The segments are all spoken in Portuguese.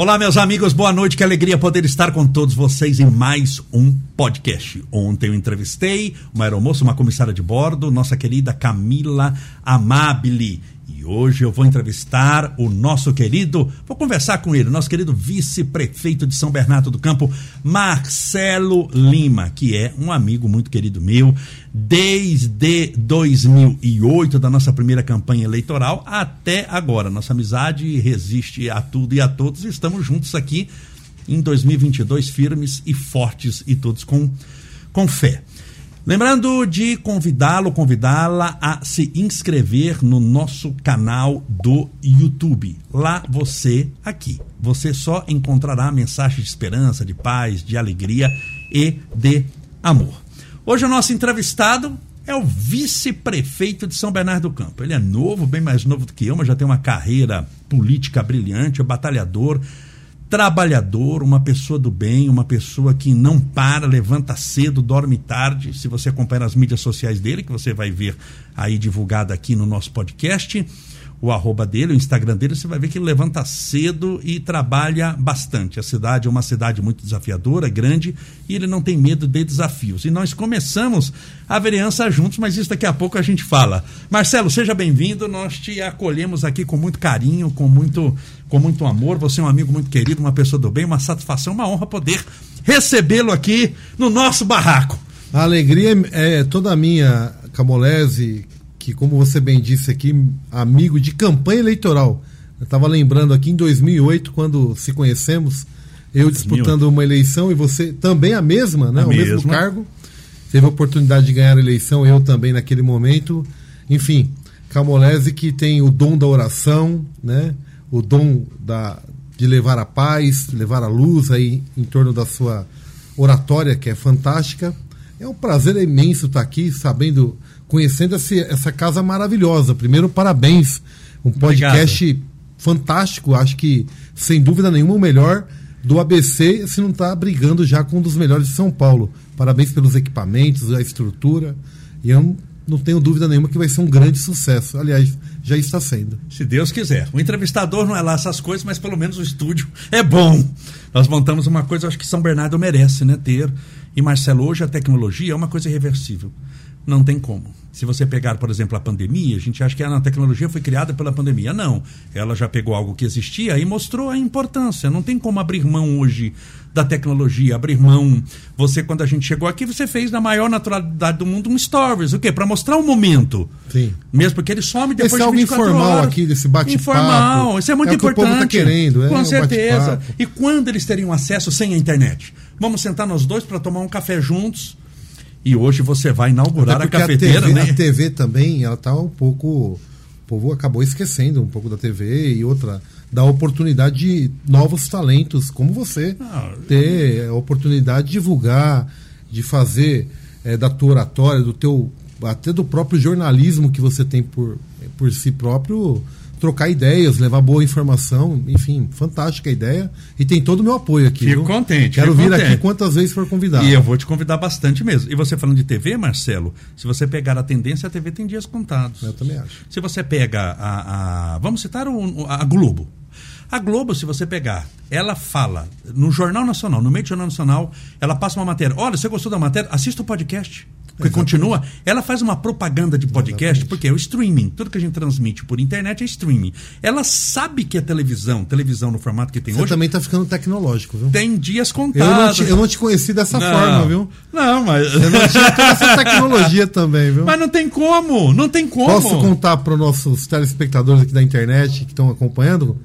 Olá, meus amigos, boa noite. Que alegria poder estar com todos vocês em mais um podcast. Ontem eu entrevistei uma aeromoça, uma comissária de bordo, nossa querida Camila Amabile. E hoje eu vou entrevistar o nosso querido, vou conversar com ele, nosso querido vice-prefeito de São Bernardo do Campo, Marcelo Lima, que é um amigo muito querido meu, desde 2008, da nossa primeira campanha eleitoral, até agora. Nossa amizade resiste a tudo e a todos. Estamos juntos aqui em 2022, firmes e fortes e todos com, com fé. Lembrando de convidá-lo, convidá-la a se inscrever no nosso canal do YouTube. Lá você, aqui, você só encontrará mensagens de esperança, de paz, de alegria e de amor. Hoje o nosso entrevistado é o vice-prefeito de São Bernardo do Campo. Ele é novo, bem mais novo do que eu, mas já tem uma carreira política brilhante, é batalhador, trabalhador, uma pessoa do bem, uma pessoa que não para, levanta cedo, dorme tarde. Se você acompanha as mídias sociais dele, que você vai ver aí divulgado aqui no nosso podcast, o arroba dele, o Instagram dele, você vai ver que ele levanta cedo e trabalha bastante. A cidade é uma cidade muito desafiadora, grande, e ele não tem medo de desafios. E nós começamos a vereança juntos, mas isso daqui a pouco a gente fala. Marcelo, seja bem-vindo. Nós te acolhemos aqui com muito carinho, com muito, com muito amor. Você é um amigo muito querido, uma pessoa do bem, uma satisfação, uma honra poder recebê-lo aqui no nosso barraco. A alegria é toda minha, Camolese, que, como você bem disse aqui, amigo de campanha eleitoral. Eu estava lembrando aqui em 2008, quando se conhecemos, eu disputando uma eleição e você também a mesma, né? A o mesma. mesmo cargo. Teve a oportunidade de ganhar a eleição, eu também naquele momento. Enfim, Camolese que tem o dom da oração, né? O dom da, de levar a paz, levar a luz aí em torno da sua oratória, que é fantástica. É um prazer imenso estar aqui, sabendo conhecendo esse, essa casa maravilhosa. Primeiro, parabéns. Um podcast Obrigado. fantástico. Acho que, sem dúvida nenhuma, o melhor do ABC, se não está brigando já com um dos melhores de São Paulo. Parabéns pelos equipamentos, a estrutura. E eu não tenho dúvida nenhuma que vai ser um grande sucesso. Aliás, já está sendo. Se Deus quiser. O entrevistador não é lá essas coisas, mas pelo menos o estúdio é bom. Nós montamos uma coisa, acho que São Bernardo merece, né? Ter. E Marcelo, hoje a tecnologia é uma coisa irreversível. Não tem como. Se você pegar, por exemplo, a pandemia, a gente acha que a tecnologia foi criada pela pandemia. Não. Ela já pegou algo que existia e mostrou a importância. Não tem como abrir mão hoje da tecnologia, abrir mão. Você, quando a gente chegou aqui, você fez na maior naturalidade do mundo um stories. O quê? Para mostrar o momento. Sim. Mesmo porque ele some depois Esse é de 24 informal horas. aqui, desse bate-papo. Informal. Isso é muito é importante. O povo tá querendo, é, Com certeza. E quando eles teriam acesso sem a internet? Vamos sentar nós dois para tomar um café juntos e hoje você vai inaugurar a cafeteira, a TV, né? A TV também, ela está um pouco. O povo acabou esquecendo um pouco da TV e outra da oportunidade de novos talentos como você ah, ter a oportunidade de divulgar, de fazer é, da tua oratória, do teu até do próprio jornalismo que você tem por, por si próprio trocar ideias, levar boa informação, enfim, fantástica ideia. E tem todo o meu apoio aqui. Fico viu? contente. Quero fico vir contente. aqui quantas vezes for convidado. E eu vou te convidar bastante mesmo. E você falando de TV, Marcelo, se você pegar a tendência, a TV tem dias contados. Eu também acho. Se você pega a. a vamos citar o, a Globo. A Globo, se você pegar, ela fala no Jornal Nacional, no meio do Jornal Nacional, ela passa uma matéria. Olha, você gostou da matéria? Assista o podcast que continua, ela faz uma propaganda de podcast, Exatamente. porque é o streaming. Tudo que a gente transmite por internet é streaming. Ela sabe que é televisão, televisão no formato que tem Você hoje. também está ficando tecnológico, viu? Tem dias contados. Eu não te, eu não te conheci dessa não, forma, viu? Não, mas. Eu não tinha toda essa tecnologia também, viu? Mas não tem como, não tem como. Posso contar para os nossos telespectadores aqui da internet que estão acompanhando?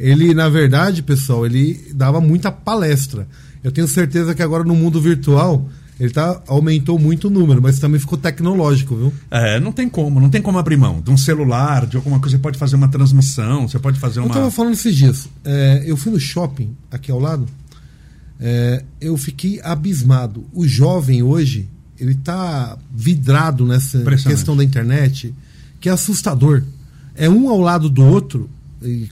Ele, na verdade, pessoal, ele dava muita palestra. Eu tenho certeza que agora no mundo virtual ele tá, aumentou muito o número, mas também ficou tecnológico, viu? É, não tem como, não tem como abrir mão de um celular, de alguma coisa. Você pode fazer uma transmissão, você pode fazer uma. Eu estava falando esses dias. É, eu fui no shopping aqui ao lado, é, eu fiquei abismado. O jovem hoje, ele está vidrado nessa questão da internet, que é assustador. É um ao lado do outro,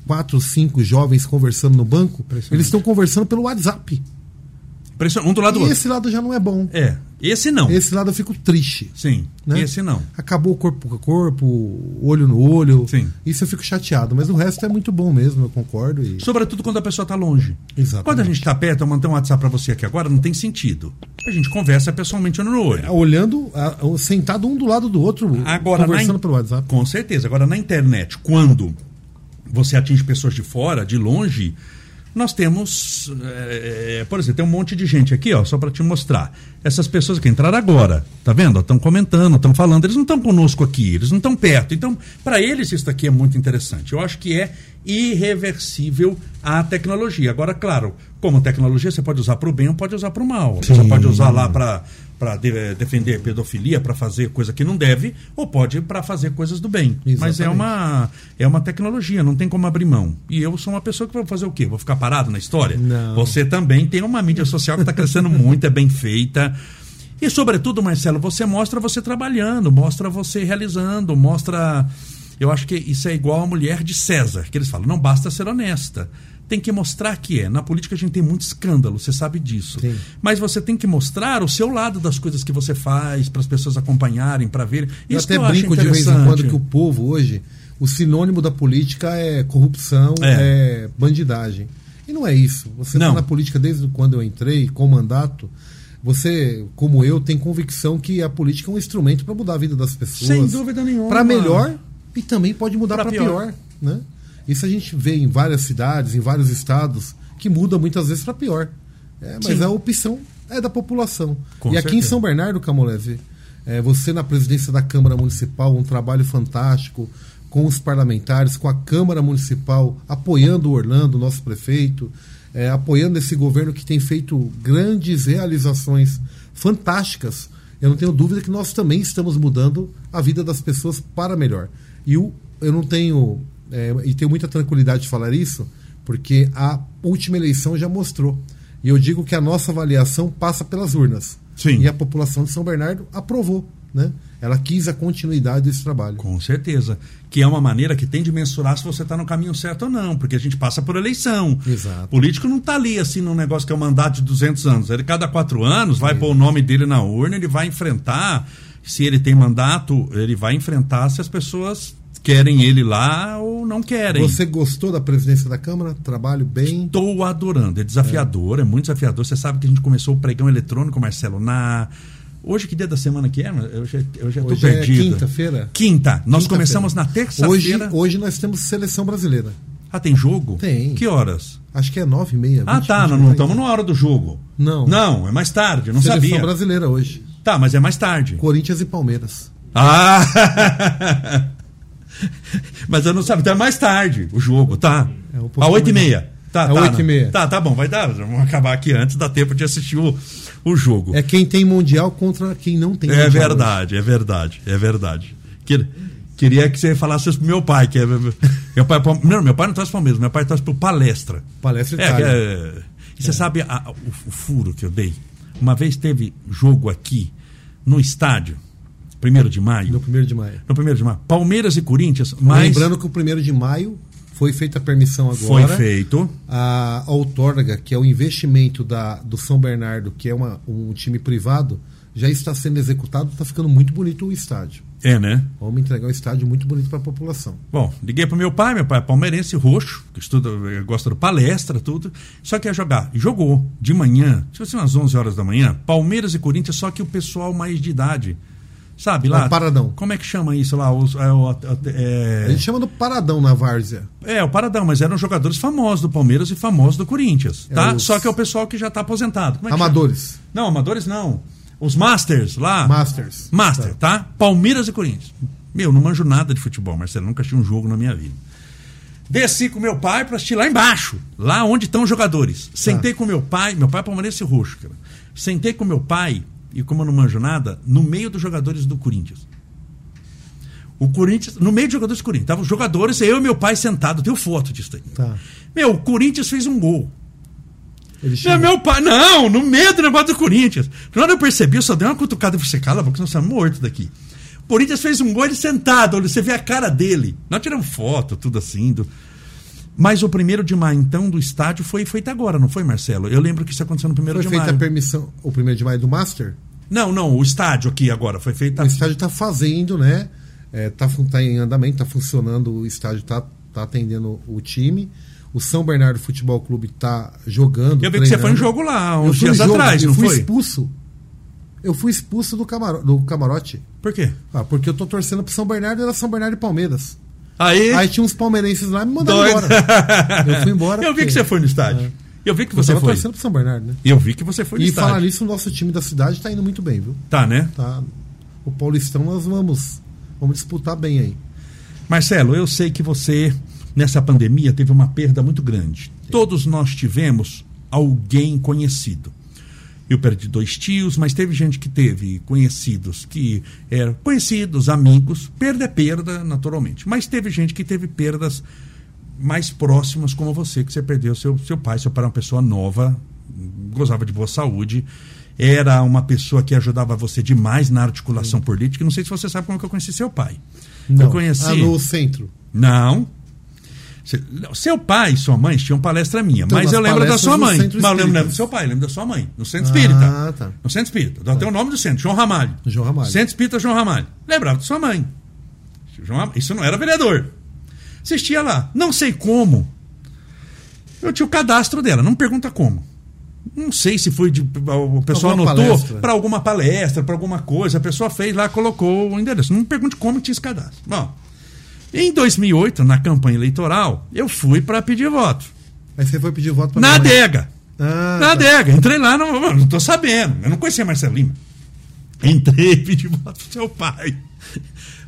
quatro, cinco jovens conversando no banco, eles estão conversando pelo WhatsApp. Um do lado do e outro. esse lado já não é bom. É. Esse não. Esse lado eu fico triste. Sim. Né? Esse não. Acabou corpo com corpo, olho no olho. Sim. Isso eu fico chateado. Mas o resto é muito bom mesmo, eu concordo. E... Sobretudo quando a pessoa está longe. Exatamente. Quando a gente está perto, eu manter um WhatsApp para você aqui agora, não tem sentido. A gente conversa pessoalmente olho no olho. Olhando, a- a- sentado um do lado do outro, Agora, conversando in- pelo WhatsApp. Com certeza. Agora, na internet, quando você atinge pessoas de fora, de longe, nós temos, é, por exemplo, tem um monte de gente aqui, ó, só para te mostrar. Essas pessoas que entraram agora, tá vendo? Estão comentando, estão falando, eles não estão conosco aqui, eles não estão perto. Então, para eles isso daqui é muito interessante. Eu acho que é irreversível a tecnologia. Agora, claro, como tecnologia você pode usar para o bem ou pode usar para o mal. Você Sim. pode usar lá para para defender pedofilia, para fazer coisa que não deve, ou pode para fazer coisas do bem. Mas é Exatamente. uma é uma tecnologia, não tem como abrir mão. E eu sou uma pessoa que vou fazer o quê? Vou ficar parado na história? Não. Você também tem uma mídia social que está crescendo muito, é bem feita. E sobretudo, Marcelo, você mostra você trabalhando, mostra você realizando, mostra. Eu acho que isso é igual a mulher de César, que eles falam, não basta ser honesta. Tem que mostrar que é. Na política a gente tem muito escândalo, você sabe disso. Sim. Mas você tem que mostrar o seu lado das coisas que você faz, para as pessoas acompanharem, para verem. Eu Isso até que eu acho brinco de vez em quando que o povo hoje, o sinônimo da política é corrupção, É. é, bandidagem. E não é isso. Você está na política desde quando eu entrei, com mandato. Você, como eu, tem convicção que a política é um instrumento para mudar a vida das pessoas. Sem dúvida nenhuma. Para melhor e também pode mudar para pior. pior. né? Isso a gente vê em várias cidades, em vários estados, que muda muitas vezes para pior. É, mas Sim. a opção é da população. Com e aqui em certeza. São Bernardo, Camolese, é, você na presidência da Câmara Municipal, um trabalho fantástico com os parlamentares, com a Câmara Municipal, apoiando o Orlando, nosso prefeito, é, apoiando esse governo que tem feito grandes realizações fantásticas. Eu não tenho dúvida que nós também estamos mudando a vida das pessoas para melhor. E o, eu não tenho, é, e tenho muita tranquilidade de falar isso, porque a última eleição já mostrou. E eu digo que a nossa avaliação passa pelas urnas. Sim. E a população de São Bernardo aprovou. Né? Ela quis a continuidade desse trabalho. Com certeza. Que é uma maneira que tem de mensurar se você está no caminho certo ou não, porque a gente passa por eleição. Exato. O político não está ali assim num negócio que é um mandato de 200 anos. Ele, cada quatro anos, vai pôr o nome dele na urna, ele vai enfrentar. Se ele tem mandato, ele vai enfrentar se as pessoas querem ele lá ou não querem. Você gostou da presidência da Câmara? Trabalho bem. Estou adorando. É desafiador, é. muito desafiador. Você sabe que a gente começou o pregão eletrônico, Marcelo, na. Hoje, que dia da semana que é? Eu já, eu já tô Hoje é perdido. quinta-feira? Quinta. Nós Quinta-feira. começamos na Hoje, terça-feira. hoje nós temos seleção brasileira. Ah, tem jogo? Tem. Que horas? Acho que é nove e meia. Ah, 20, tá. 20, Nós não 30. estamos na hora do jogo. Não. Não, é mais tarde. Eu não Seleção sabia. brasileira hoje. Tá, mas é mais tarde. Corinthians e Palmeiras. Ah! mas eu não sabia. Então é mais tarde o jogo, tá? É a pouquinho oito e mais- meia. Tá, É tá, oito e meia. Tá, tá bom. Vai dar. Vamos acabar aqui antes. Dá tempo de assistir o, o jogo. É quem tem mundial contra quem não tem É mundial. verdade, é verdade, é verdade. Que- Queria que você falasse isso pro meu pai, que é. Meu pai, não, meu pai não torce Palmeiras, meu pai torce pro Palestra. Palestra É, Itália. que é- e você sabe a- o, o furo que eu dei? Uma vez teve jogo aqui no estádio, 1 de maio. No primeiro de maio. No 1 de maio. Palmeiras e Corinthians, mas Lembrando que o primeiro de maio foi feita a permissão foi agora. feito. A outorga, que é o investimento da, do São Bernardo, que é uma, um time privado, já está sendo executado, está ficando muito bonito o estádio. É, né? Vamos entregar um estádio muito bonito para a população. Bom, liguei pro meu pai, meu pai é palmeirense roxo, que estuda, gosta do palestra, tudo. Só que ia jogar. Jogou de manhã, tipo assim, umas 11 horas da manhã, Palmeiras e Corinthians, só que o pessoal mais de idade. Sabe lá? É o Paradão. Como é que chama isso lá? Os, é, é, A gente chama do Paradão na Várzea. é, o Paradão, mas eram jogadores famosos do Palmeiras e famosos do Corinthians, É, tá? os- Só que é o pessoal que já tá aposentado. É chama? Amadores. Não, amadores não. Os Masters lá. Masters. Master, tá? Palmeiras e Corinthians. Meu, não manjo nada de futebol, Marcelo. Nunca assisti um jogo na minha vida. Desci com meu pai pra assistir lá embaixo, lá onde estão os jogadores. Sentei com meu pai, meu pai é palmeirense roxo, cara. Sentei com meu pai, e como eu não manjo nada, no meio dos jogadores do Corinthians. O Corinthians, no meio dos jogadores do Corinthians, estavam os jogadores, eu e meu pai sentado, tenho foto disso aí. Tá. Meu, o Corinthians fez um gol. Chama- meu pai, não, no meio do negócio do Corinthians. Quando eu percebi, eu só dei uma cutucada e falei, cala a boca, nós estamos mortos daqui. O Corinthians fez um gol ele sentado, olha, você vê a cara dele. Nós tiramos foto, tudo assim. Do... Mas o primeiro de maio, então, do estádio foi feito agora, não foi, Marcelo? Eu lembro que isso aconteceu no primeiro Foi de feita maio. a permissão, o primeiro de maio do Master? Não, não, o estádio aqui agora foi feito. O estádio está fazendo, né? É, tá, tá em andamento, está funcionando, o estádio está tá atendendo o time. O São Bernardo Futebol Clube está jogando. Eu vi que você foi treinando. jogo lá, Eu uns dias jogo, atrás, eu não fui foi? expulso. Eu fui expulso do, camaro, do camarote. Por quê? Ah, porque eu tô torcendo pro São Bernardo e era São Bernardo e Palmeiras. Aí, Aí tinha uns palmeirenses lá e me mandaram doido. embora. Eu fui embora. Eu vi porque- que você foi no estádio. Eu vi que Eu você tava foi. torcendo pro São Bernardo, né? Eu vi que você foi no E estádio. falar nisso, o nosso time da cidade tá indo muito bem, viu? Tá, né? Tá. O Paulistão nós vamos, vamos disputar bem aí. Marcelo, eu sei que você, nessa pandemia, teve uma perda muito grande. Todos nós tivemos alguém conhecido. Eu perdi dois tios, mas teve gente que teve conhecidos que eram conhecidos, amigos. Perda é perda, naturalmente. Mas teve gente que teve perdas mais próximas, como você, que você perdeu seu, seu pai. Seu pai era uma pessoa nova, gozava de boa saúde, era uma pessoa que ajudava você demais na articulação política. Não sei se você sabe como que eu conheci seu pai. Eu conheci. Ah, no centro. Não. Se- Seu pai e sua mãe tinham palestra minha, Então, mas eu lembro da sua mãe. Mas eu lembro do seu pai, lembro da sua mãe. No Centro Espírita. Ah, tá. No Centro Espírita. Dá até o nome do centro, João Ramalho. João Ramalho. Centro Espírita João Ramalho. Lembrava de sua mãe. João. Isso não era vereador. Assistia lá. Não sei como. Eu tinha o cadastro dela, não pergunta como. Não sei se foi de. O pessoal Alguma anotou para alguma palestra, para alguma coisa. A pessoa fez lá, colocou o endereço. Não pergunte como tinha esse cadastro. Bom, em 2008, na campanha eleitoral, eu fui para pedir voto. Aí você foi pedir voto pra Na adega. Ah, Na tá. adega. Entrei lá, não, não tô sabendo. Eu não conhecia Marcelo Lima. Entrei, pedi voto pro seu pai.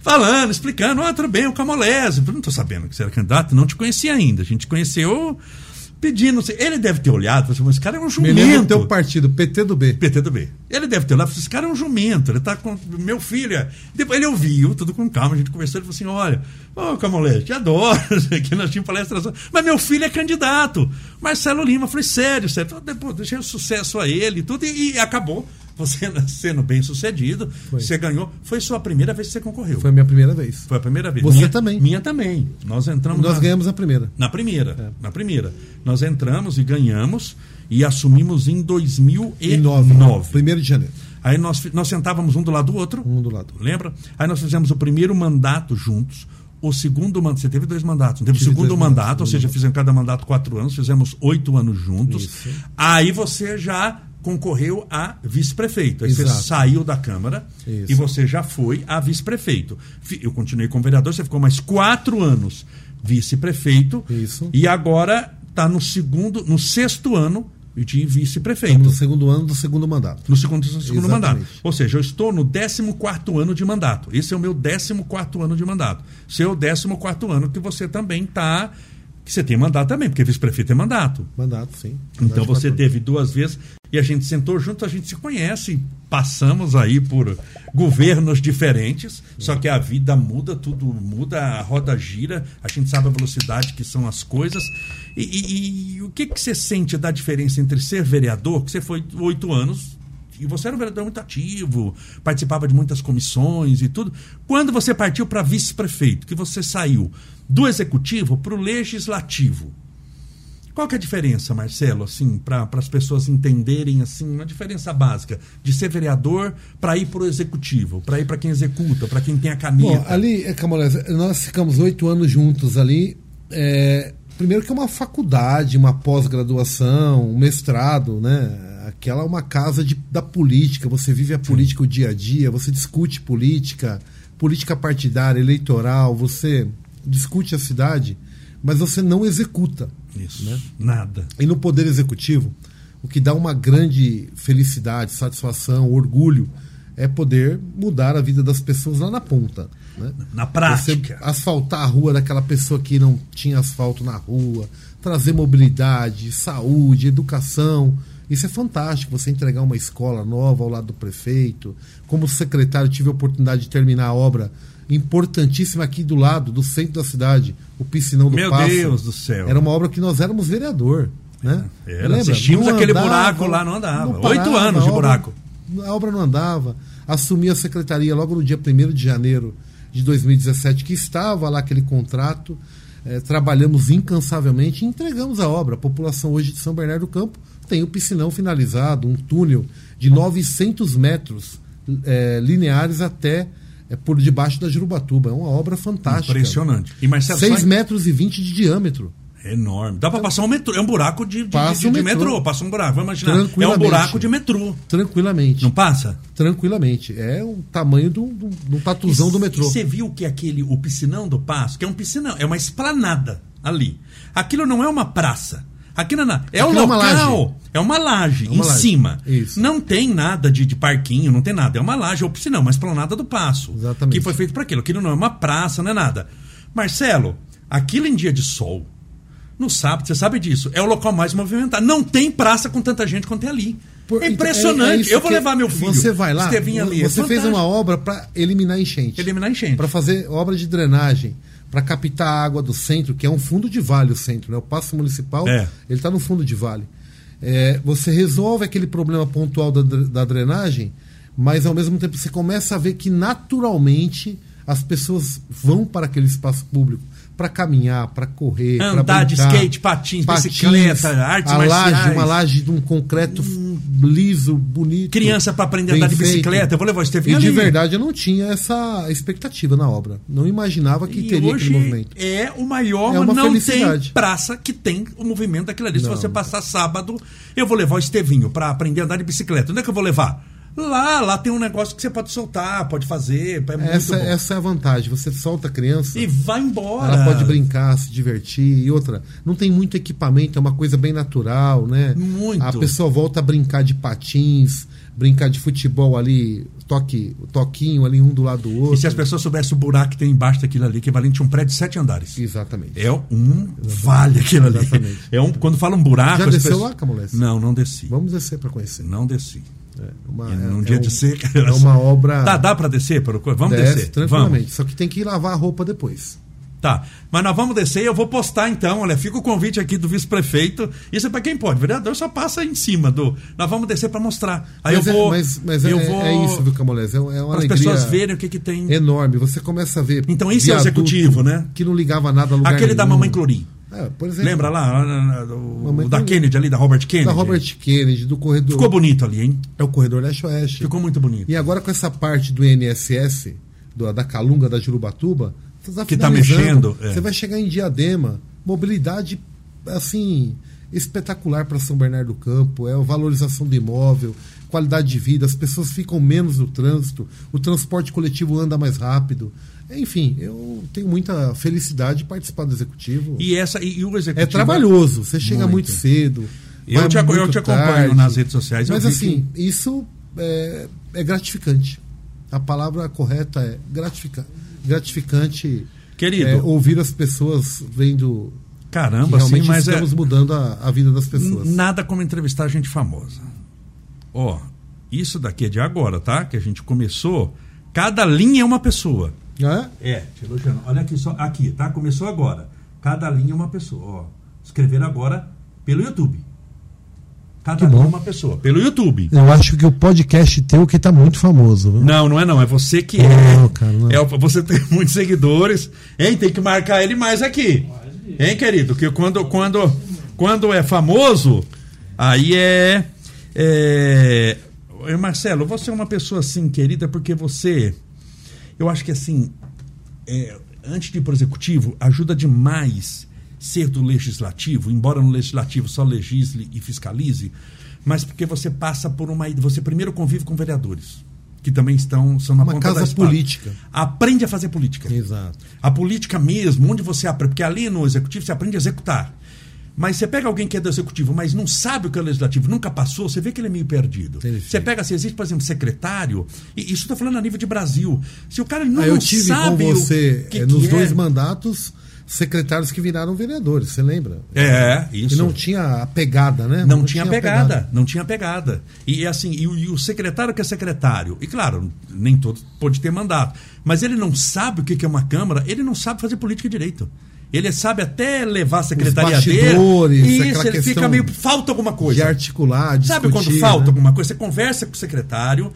Falando, explicando, ah, tudo bem, o Camolese. Eu não tô sabendo que você era candidato, não te conhecia ainda. A gente conheceu pedindo. Ele deve ter olhado, assim, "Mas esse cara é um Me lembro do jumento. teu partido, PT do B. PT do B. Ele deve ter e falou: esse cara é um jumento, ele tá com. Meu filho. é-" Depois ele ouviu, tudo com calma, a gente conversou, ele falou assim: olha, ô Camolete, te adoro, aqui nós tínhamos palestra. Mas meu filho é candidato. Marcelo Lima, eu falei, sério, sério. Depois, deixei o sucesso a ele e tudo, e, e acabou. Você sendo bem sucedido, Foi. você ganhou. Foi sua primeira vez que você concorreu. Foi a minha primeira vez. Foi a primeira vez. Você minha, também. Minha também. Nós entramos. Nós na- ganhamos a primeira. na primeira, É. na primeira. Nós entramos e ganhamos e assumimos em 2009. Em nove. Primeiro de janeiro. Aí nós, nós sentávamos um do lado do outro, Um do lado. lembra? Aí nós fizemos o primeiro mandato juntos. O segundo mandato, você teve dois mandatos, teve o segundo mandato, mandatos, ou seja, fizemos cada mandato quatro anos, fizemos oito anos juntos. Isso. Aí você já concorreu a vice-prefeito. Aí você Exato. saiu da Câmara Isso. e você já foi a vice-prefeito. Eu continuei como vereador, você ficou mais quatro anos vice-prefeito. Isso. E agora está no segundo, no sexto ano de vice-prefeito. Estamos no segundo ano do segundo mandato. No segundo, no segundo Exatamente. mandato. Ou seja, eu estou no 14 ano de mandato. Esse é o meu 14 ano de mandato. Seu 14 ano que você também está. Que você tem mandato também, porque vice-prefeito é mandato. Mandato, sim. Então Mandato de você teve duas vezes e a gente sentou junto, a gente se conhece, passamos aí por governos diferentes, só que a vida muda, tudo muda, a roda gira, a gente sabe a velocidade que são as coisas. E, e- e o que, que você sente da diferença entre ser vereador, que você foi oito anos, e você era um vereador muito ativo, participava de muitas comissões e tudo. Quando você partiu para vice-prefeito, que você saiu do executivo para o legislativo, qual que é a diferença, Marcelo, assim, para as pessoas entenderem assim, uma diferença básica de ser vereador para ir para o executivo, para ir para quem executa, para quem tem a caneta? Bom, ali, é, Camolés, nós ficamos oito anos juntos ali. É, primeiro que é uma faculdade, uma pós-graduação, um mestrado, né? Aquela é uma casa de, da política, você vive a política o dia a dia, você discute política, política partidária, eleitoral, você discute a cidade, mas você não executa. Isso, né? nada. E no Poder Executivo, o que dá uma grande felicidade, satisfação, orgulho, é poder mudar a vida das pessoas lá na ponta. Né? Na prática. Você asfaltar a rua daquela pessoa que não tinha asfalto na rua, trazer mobilidade, saúde, educação. Isso é fantástico, você entregar uma escola nova ao lado do prefeito. Como secretário, tive a oportunidade de terminar a obra importantíssima aqui do lado, do centro da cidade, o Piscinão do Meu Passo. Deus do céu. Era uma obra que nós éramos vereador. Né? Era, Lembra? assistimos Não aquele andava, buraco lá, não andava. não Oito parava, anos de obra- buraco. A obra não andava. Assumi a secretaria logo no dia 1 de janeiro de 2017, que estava lá aquele contrato. é, trabalhamos incansavelmente e entregamos a obra. A população hoje de São Bernardo do Campo tem o piscinão finalizado, um túnel de 900 metros é, lineares até é, por debaixo da Jurubatuba. É uma obra fantástica. Impressionante. E Marcelo 6 metros e 20 de diâmetro. É enorme. Dá para passar um metrô. É um buraco de, de, passa de, um de metrô. metrô. Passa um buraco. Vamos imaginar. É um buraco de metrô. Tranquilamente. Não passa? Tranquilamente. É o tamanho do, do, do tatuzão e, do metrô. você viu que aquele, o piscinão do Passo, que é um piscinão, é uma esplanada ali. Aquilo não é uma praça. Aquilo não, é o local. É uma laje, é uma laje é uma em laje. cima. Isso. Não tem nada de, de, parquinho, não tem nada. É uma laje, é ou piscinão, uma esplanada do Passo. Exatamente. Que foi feito para aquilo. Aquilo não é uma praça, não é nada. Marcelo, aquilo em dia de sol, no sábado, você sabe disso, é o local mais movimentado. Não tem praça com tanta gente quanto tem ali. Por, é impressionante. É, é eu vou levar meu filho. Você vai lá. Ali, você é fez uma obra para eliminar enchente. Eliminar enchente. Para fazer obra de drenagem, para captar a água do centro, que é um fundo de vale o centro, né? O passo municipal, é. ele está no fundo de vale. É, você resolve aquele problema pontual da, da drenagem, mas ao mesmo tempo você começa a ver que naturalmente as pessoas vão para aquele espaço público para caminhar, para correr, andar de skate, patins, patins bicicleta, artes a marciais. laje, uma laje de um concreto hum. liso, bonito. Criança para aprender a andar de bicicleta. Eu vou levar o Estevinho E ali. de verdade eu não tinha essa expectativa na obra. Não imaginava que e teria aquele movimento. É o maior, é não felicidade. tem praça que tem o movimento daquilo ali. Não. Se você passar sábado, eu vou levar o Estevinho para aprender a andar de bicicleta. Onde é que eu vou levar? Lá, lá tem um negócio que você pode soltar, pode fazer. É essa, essa é a vantagem. Você solta a criança. E vai embora. Ela pode brincar, se divertir. E outra, não tem muito equipamento, é uma coisa bem natural, né? Muito. A pessoa volta a brincar de patins, brincar de futebol ali, toque, toquinho ali um do lado do outro. E se as pessoas soubessem o buraco que tem embaixo daquilo ali, que é valente um prédio de sete andares. Exatamente. É um Exatamente. vale aquilo ali. Exatamente. É um, quando fala um buraco. Já desceu pessoas... lá, Camolés? Não, não desci. Vamos descer para conhecer. Não desci. É uma, é, num dia é um, de seca. É uma obra. Tá, dá para descer? Vamos desce, descer. Tranquilamente. Vamos. Só que tem que lavar a roupa depois. Tá, mas nós vamos descer e eu vou postar então, olha, fica o convite aqui do vice-prefeito. Isso é para quem pode, o vereador só passa em cima do. Nós vamos descer para mostrar. Aí mas eu vou. É, mas mas eu é, vou, é isso, viu, Camolés? É, uma Para as pessoas verem o que, que tem. Enorme. Você começa a ver. Então, esse é o executivo, né? Que não ligava nada a lugar Aquele nenhum. da Mamãe Clorim. É, exemplo, Lembra lá, o, da Kennedy ali, da Robert Kennedy? Da Robert Kennedy, do corredor. Ficou bonito ali, hein? É o corredor leste-oeste. Ficou muito bonito. E agora com essa parte do INSS, do, da Calunga da Jurubatuba, tá que está mexendo. É. Você vai chegar em Diadema, mobilidade assim espetacular para São Bernardo do Campo, é a valorização do imóvel, qualidade de vida, as pessoas ficam menos no trânsito, o transporte coletivo anda mais rápido. Enfim, eu tenho muita felicidade de participar do executivo. E essa e, o executivo é trabalhoso. Você chega muito, muito cedo. Eu te, eu te acompanho tarde, nas redes sociais. Mas assim, que... isso é, é, gratificante. A palavra correta é gratificante. Gratificante. Querido, é, ouvir as pessoas vendo. Caramba, realmente sim, mas é estamos é... mudando a, a, vida das pessoas. Nada como entrevistar gente famosa. Ó, oh, isso daqui é de agora, tá? Que a gente começou. Cada linha é uma pessoa. É? É, te elogiando. Olha aqui, só, aqui, tá? Começou agora. Cada linha é uma pessoa. Ó, escrever agora pelo YouTube. Cada linha é uma pessoa. Pelo YouTube. Eu acho que o podcast teu que tá muito famoso. Viu? Não, não é não. É você que não, é. Cara, não. é. Você tem muitos seguidores. Hein? Tem que marcar ele mais aqui. Hein, querido? Que quando, quando, quando é famoso, aí é. é... Marcelo, você é uma pessoa assim, querida, porque você eu acho que assim, é, antes de ir para o executivo, ajuda demais ser do legislativo, embora no legislativo só legisle e fiscalize, mas porque você passa por uma. Você primeiro convive com vereadores que também estão são na uma casa política. Aprende a fazer política. Exato. A política mesmo, onde você aprende, porque ali no executivo você aprende a executar. Mas você pega alguém que é do executivo, mas não sabe o que é o legislativo, nunca passou, você vê que ele é meio perdido. Você pega, se existe, por exemplo, secretário, e isso está falando a nível de Brasil. Se o cara não, ah, eu tive sabe com você que, é, nos que dois é. mandatos secretários que viraram vereadores, você lembra? É, isso. E não tinha a pegada, né? Não, não tinha, tinha pegada, pegada, não tinha pegada. E assim, e o, e o, secretário que é secretário, e claro, nem todo pode ter mandato, mas ele não sabe o que é uma Câmara, ele não sabe fazer política direito. Ele sabe até levar a secretaria Os dele. Isso, ele fica meio. Falta alguma coisa. De articular, de Sabe quando falta né? alguma coisa? Você conversa com o secretário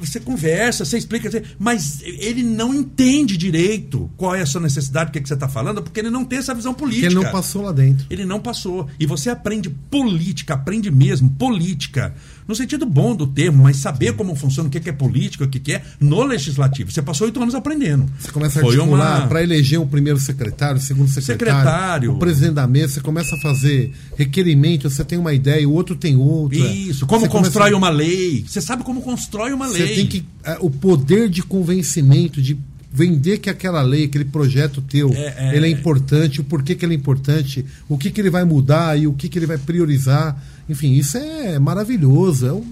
Você conversa, você explica, mas ele não entende direito qual é a sua necessidade, o que, é que você está falando, porque ele não tem essa visão política. Porque ele não passou lá dentro. Ele não passou. E você aprende política, aprende mesmo, política no sentido bom do termo, mas saber como funciona, o que é política, o que é no legislativo. Você passou oito anos aprendendo. Você começa a articular uma... para eleger o primeiro secretário, o segundo secretário, secretário, o presidente da mesa, você começa a fazer requerimento, você tem uma ideia, o outro tem outra. Isso, como você constrói começa... uma lei. Você sabe como constrói uma lei. Você tem que. É, o poder de convencimento, de vender que aquela lei, aquele projeto teu, é, é, ele é importante, o porquê que ele é importante, o que, que ele vai mudar e o que, que ele vai priorizar. Enfim, isso é maravilhoso. É, um,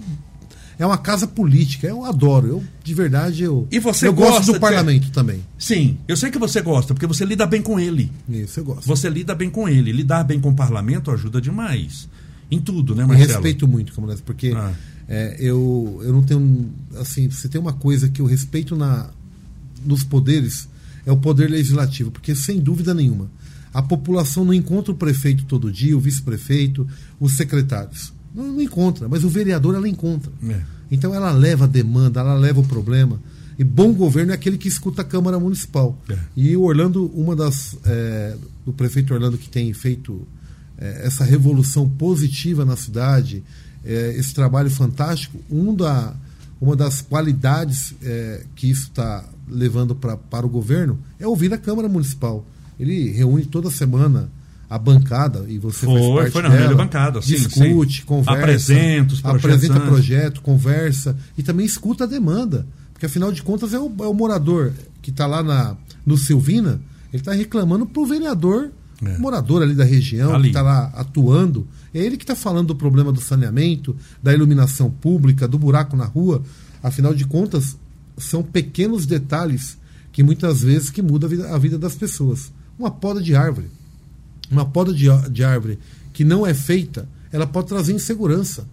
é uma casa política. Eu adoro. Eu, de verdade, eu, e você eu gosto do parlamento de... também. Sim, eu sei que você gosta, porque você lida bem com ele. Isso, eu gosto. Você lida bem com ele. Lidar bem com o parlamento ajuda demais. Em tudo, né, Marcelo? Eu respeito muito, Camulés, porque ah. é, eu, eu não tenho. Assim, você tem uma coisa que eu respeito na, nos poderes é o poder legislativo, porque sem dúvida nenhuma a população não encontra o prefeito todo dia, o vice-prefeito, os secretários. Não, não, encontra, mas o vereador ela encontra. É. Então ela leva a demanda, ela leva o problema. E bom governo é aquele que escuta a Câmara Municipal. É. E o Orlando, uma das. É, do prefeito Orlando que tem feito é, essa revolução positiva na cidade, é, esse trabalho fantástico, um da, uma das qualidades que isso está levando pra, para o governo é ouvir a Câmara Municipal. Ele reúne toda semana a bancada e você foi, faz parte foi na dela, bancada, discute, sim. conversa, apresenta, os apresenta projeto, conversa e também escuta a demanda, porque afinal de contas é o, é o morador que está lá na, no Silvina, ele está reclamando para o vereador, é. morador ali da região, ali. que está lá atuando, é ele que está falando do problema do saneamento, da iluminação pública, do buraco na rua. Afinal de contas, são pequenos detalhes que muitas vezes que mudam a vida, a vida das pessoas. Uma poda de árvore, uma poda de, de árvore que não é feita, ela pode trazer insegurança.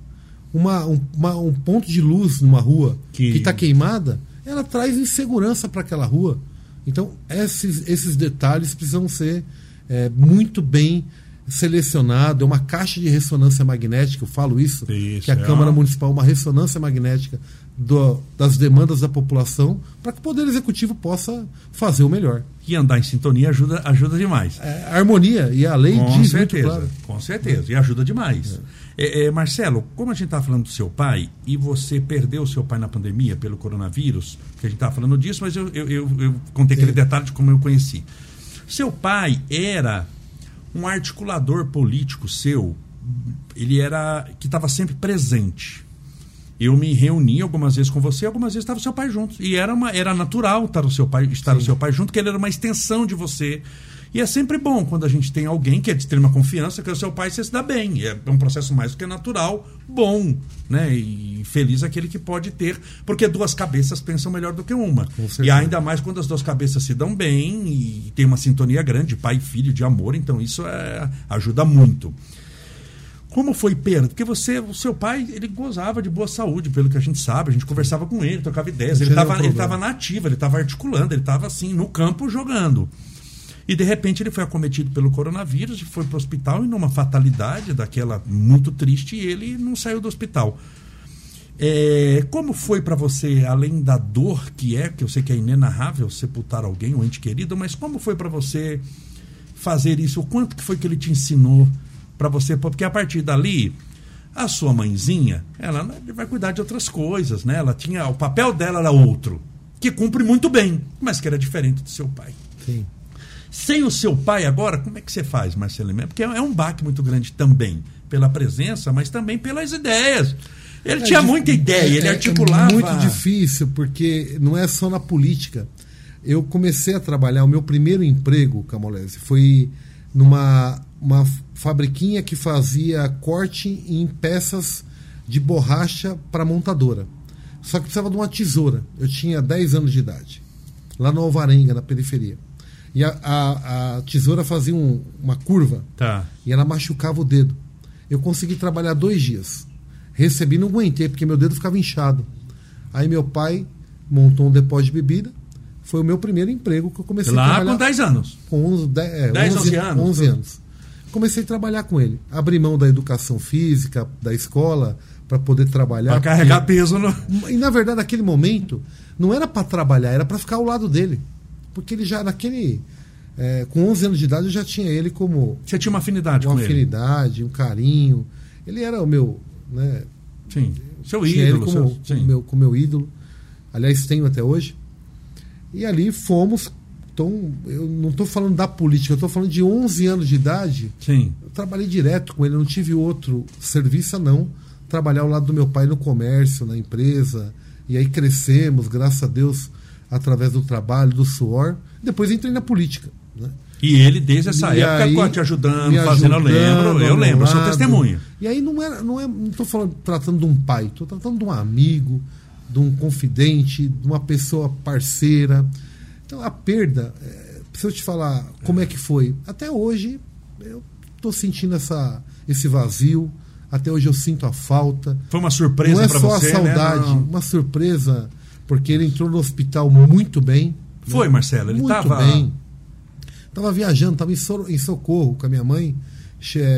Uma, um, uma, um ponto de luz numa rua que está queimada, ela traz insegurança para aquela rua. Então, esses, esses detalhes precisam ser é, muito bem selecionado, é uma caixa de ressonância magnética, eu falo isso, isso que a é Câmara uma... Municipal, uma ressonância magnética do, das demandas da população, para que o Poder Executivo possa fazer o melhor. E andar em sintonia ajuda, ajuda demais. É, a harmonia, e a lei com diz certeza, muito claro. Com certeza, e ajuda demais. É. É, Marcelo, como a gente estava falando do seu pai, e você perdeu o seu pai na pandemia pelo coronavírus, que a gente estava falando disso, mas eu, eu, eu, eu contei aquele detalhe de como eu conheci. Seu pai era um articulador político seu, ele era que estava sempre presente. Eu me reuni algumas vezes com você, algumas vezes estava o seu pai junto. E era, uma, era natural estar o seu pai, estar o seu pai junto, porque ele era uma extensão de você. E é sempre bom quando a gente tem alguém que é de extrema confiança, que é o seu pai, você se dá bem. É um processo mais do que natural, bom, né? E feliz aquele que pode ter, porque duas cabeças pensam melhor do que uma. E ainda mais quando as duas cabeças se dão bem e tem uma sintonia grande, pai e filho, de amor, então isso é, ajuda muito. Como foi perda? Porque você, o seu pai, ele gozava de boa saúde, pelo que a gente sabe, a gente conversava com ele, tocava ideias, ele estava ele tava na ativa, ele estava articulando, ele estava assim, no campo jogando. E de repente ele foi acometido pelo coronavírus, foi para o hospital e numa fatalidade daquela muito triste, ele não saiu do hospital. É, como foi para você, além da dor que é, que eu sei que é inenarrável sepultar alguém, um ente querido, mas como foi para você fazer isso? O quanto que foi que ele te ensinou para você? Porque a partir dali, a sua mãezinha, ela vai cuidar de outras coisas, né? Ela tinha, o papel dela era outro, que cumpre muito bem, mas que era diferente do seu pai. Sim. Sem o seu pai agora, como é que você faz, Marcelo? Porque é um baque muito grande também, pela presença, mas também pelas ideias. Ele é tinha muita ideia, é, ele articulava. É muito difícil, porque não é só na política. Eu comecei a trabalhar, o meu primeiro emprego, Camolese, foi numa uma fabriquinha que fazia corte em peças de borracha para montadora. Só que precisava de uma tesoura. Eu tinha 10 anos de idade, lá no Alvarenga, na periferia. E a, a, a tesoura fazia um, uma curva tá. e ela machucava o dedo. Eu consegui trabalhar dois dias. Recebi, não aguentei, porque meu dedo ficava inchado. Aí meu pai montou um depósito de bebida. Foi o meu primeiro emprego que eu comecei Lá a trabalhar. com 10 anos? Com 11, 10, é, 10 11, 11 anos. 11 anos. Comecei a trabalhar com ele. Abri mão da educação física, da escola, para poder trabalhar. Para carregar peso no. E na verdade, naquele momento, não era para trabalhar, era para ficar ao lado dele. Porque ele já, naquele. É, com 11 anos de idade, eu já tinha ele como. Você tinha uma afinidade uma com afinidade, um carinho. Ele era o meu. Né, ele? Sim. Seu tinha ídolo. Ele como, seu... como, meu, como meu ídolo. Aliás, tenho até hoje. E ali fomos. Então, eu não estou falando da política, eu estou falando de 11 anos de idade. Sim. Eu trabalhei direto com ele, não tive outro serviço, não. Trabalhar ao lado do meu pai no comércio, na empresa. E aí crescemos, graças a Deus, através do trabalho, do suor. Depois entrei na política. Né? E ele, desde essa E época, aí, te ajudando, fazendo, eu lembro, eu lembro, sou testemunha. E aí não era, não é, não estou falando tratando de um pai, estou tratando de um amigo, de um confidente, de uma pessoa parceira. Então a perda, é, se eu te falar como é que foi, até hoje eu estou sentindo essa, esse vazio. Até hoje eu sinto a falta. Foi uma surpresa não é para só você, a saudade, né? Uma surpresa, porque ele entrou no hospital muito bem. Foi, né? Marcelo, ele muito estava bem. Tava viajando, tava em, Sor- em socorro com a minha mãe.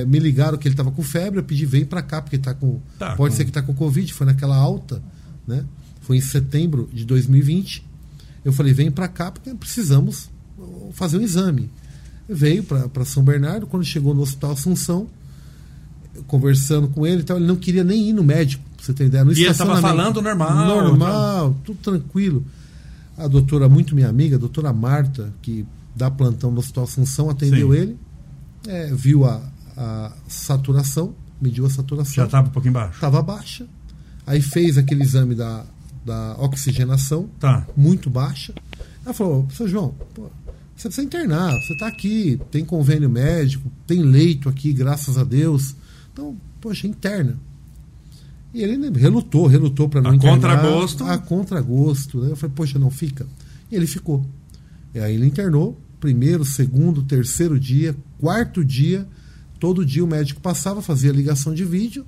Me ligaram que ele tava com febre, eu pedi vem para cá porque tá com Tá pode com- ser que tá com covid, foi naquela alta, né? Foi em setembro de 2020. Eu falei vem para cá porque precisamos uh, fazer um exame. Veio para São Bernardo, quando chegou no Hospital Assunção, conversando com ele, e tal, ele não queria nem ir no médico, pra você ter ideia. No E ele tava estacionamento. falando normal, Normal, tudo tranquilo. A doutora, muito minha amiga, a doutora Marta, que dá plantão no Hospital Assunção, atendeu Sim. ele, é, viu a, a saturação, mediu a Já saturação, estava um pouquinho baixo. estava baixa. Aí fez aquele exame da, da oxigenação, Tá. muito baixa. Ela falou, seu João, pô, você precisa internar, você está aqui, tem convênio médico, tem leito aqui, graças a Deus. Então, poxa, interna. E ele relutou, relutou para não A internar. contragosto. A contragosto. Né? Eu falei, poxa, não fica. E ele ficou. E aí ele internou, primeiro, segundo, terceiro dia, quarto dia, todo dia o médico passava, fazia ligação de vídeo,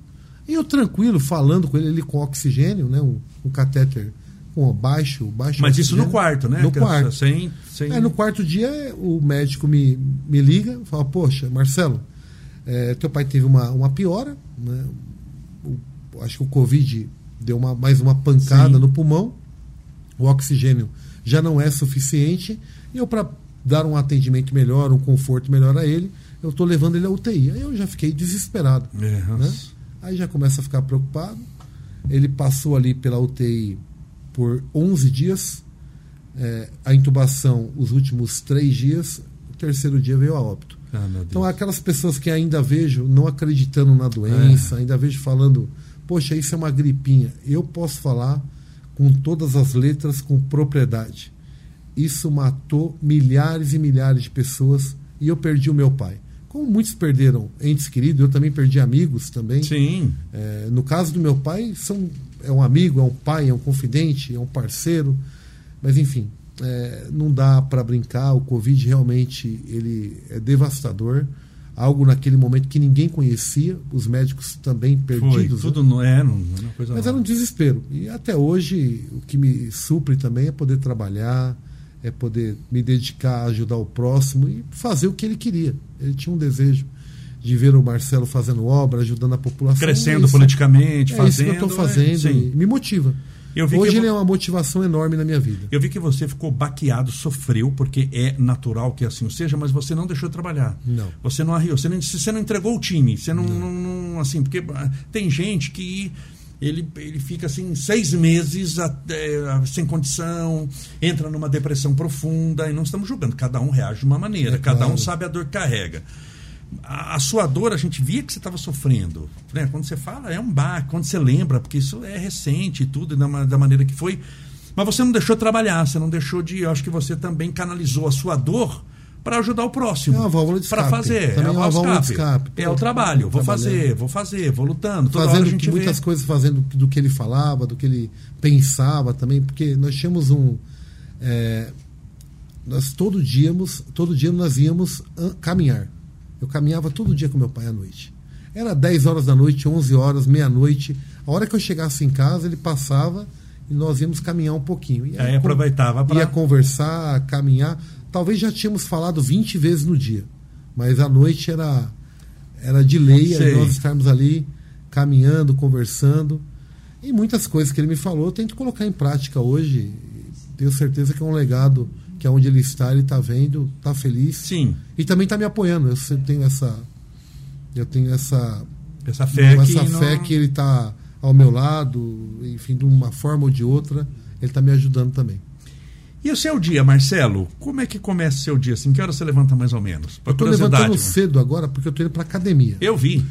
e eu tranquilo, falando com ele, ele com oxigênio, né? um, um catéter com baixo, baixo Mas isso no oxigênio. quarto, né? No quarto. Sem, sem... Aí no quarto dia o médico me, me liga fala, poxa, Marcelo, é, teu pai teve uma, uma piora, né? O- acho que o Covid deu uma, mais uma pancada Sim. no pulmão, o oxigênio já não é suficiente, e eu para dar um atendimento melhor, um conforto melhor a ele, eu estou levando ele à UTI. Aí eu já fiquei desesperado. É, né? Aí já começa a ficar preocupado. Ele passou ali pela UTI por 11 dias. É, a intubação, os últimos três dias. O terceiro dia veio a óbito. Ah. Então, aquelas pessoas que ainda vejo não acreditando na doença, ainda vejo falando, poxa, isso é uma gripinha. Eu posso falar com todas as letras, com propriedade. Isso matou milhares e milhares de pessoas e eu perdi o meu pai. Como muitos perderam entes queridos, eu também perdi amigos também. Sim. É, no caso do meu pai, são, é um amigo, é um pai, é um confidente, é um parceiro. Mas enfim, é, não dá para brincar. O Covid realmente ele é devastador. Algo naquele momento que ninguém conhecia, os médicos também Foi. perdidos. né? Tudo não é, não, não é uma coisa Mas era um desespero. E até hoje, o que me supre também é poder trabalhar, é poder me dedicar a ajudar o próximo e fazer o que ele queria. Ele tinha um desejo de ver o Marcelo fazendo obra, ajudando a população. Crescendo É politicamente, é fazendo. isso que eu estou é, fazendo e me motiva. Hoje ele é uma motivação enorme na minha vida. Eu vi que você ficou baqueado, sofreu, porque é natural que assim seja, mas você não deixou de trabalhar. Não. Você não arriou, você não, você não entregou o time. Você não, não- não- assim, porque ah, tem gente que ele, ele fica assim seis meses até, sem condição, entra numa depressão profunda e não estamos julgando. Cada um reage de uma maneira, É cada um claro. sabe a dor que carrega. A, a sua dor, a gente via que você estava sofrendo. Né? Quando você fala, é um baque, quando você lembra, porque isso é recente e tudo, da, da maneira que foi. Mas você não deixou de trabalhar, você não deixou de. Eu acho que você também canalizou a sua dor para ajudar o próximo. É uma válvula de Para escape. fazer. Também é é uma válvula de escape. É o trabalho. Vou fazer, vou fazer, vou lutando. Toda fazendo que- muitas vê. coisas fazendo do que ele falava, do que ele pensava também, porque nós tínhamos um é, nós todo dia, todo dia nós íamos caminhar. Eu caminhava todo dia com meu pai à noite. Era 10 horas da noite, 11 horas, meia-noite. A hora que eu chegasse em casa, ele passava e nós íamos caminhar um pouquinho. E Aí aproveitava pra- Ia conversar, caminhar. Talvez já tínhamos falado 20 vezes no dia, mas à noite era era de lei nós estarmos ali caminhando, conversando. E muitas coisas que ele me falou, eu tento colocar em prática hoje. Tenho certeza que é um legado que aonde ele está, ele está vendo, está feliz. Sim. E também está me apoiando. Eu sempre tenho essa. Eu tenho essa. Essa fé essa que fé não- que ele está ao meu lado, enfim, de uma forma ou de outra, ele está me ajudando também. E o seu dia, Marcelo? Como é que começa o seu dia? Assim, que hora você levanta mais ou menos? Por Eu tô levantando né? cedo agora porque eu tô indo pra academia. Eu vi.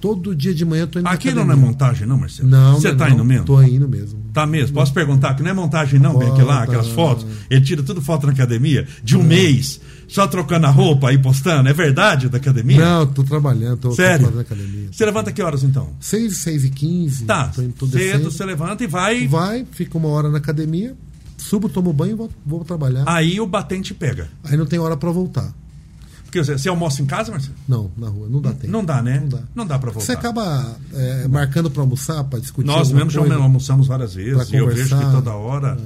Todo dia de manhã eu tô indo Aqui pra não é montagem, não, Marcelo? Não, Você não, tá não. indo mesmo? Tô indo mesmo. Tá mesmo? Posso perguntar? Que não é montagem, não, bem aqui lá, aquelas fotos. Ele tira tudo foto na academia, de um mês, só trocando a roupa e postando. É verdade da academia? Não, tô trabalhando, tô, tô Sério? fazendo academia. Você levanta que horas então? 6, 6 e 15. Tá, tô indo, tô cedo você levanta e vai. Vai, fica uma hora na academia, subo, tomo banho e vou, vou trabalhar. Aí o batente pega. Aí não tem hora pra voltar. Porque você, você almoça em casa, Marcelo? Não, na rua, não dá tempo. Não dá, né? Não dá. Não dá pra voltar. Você acaba é, marcando pra almoçar, pra discutir Nós mesmo já almoçamos várias vezes. E eu vejo que toda hora.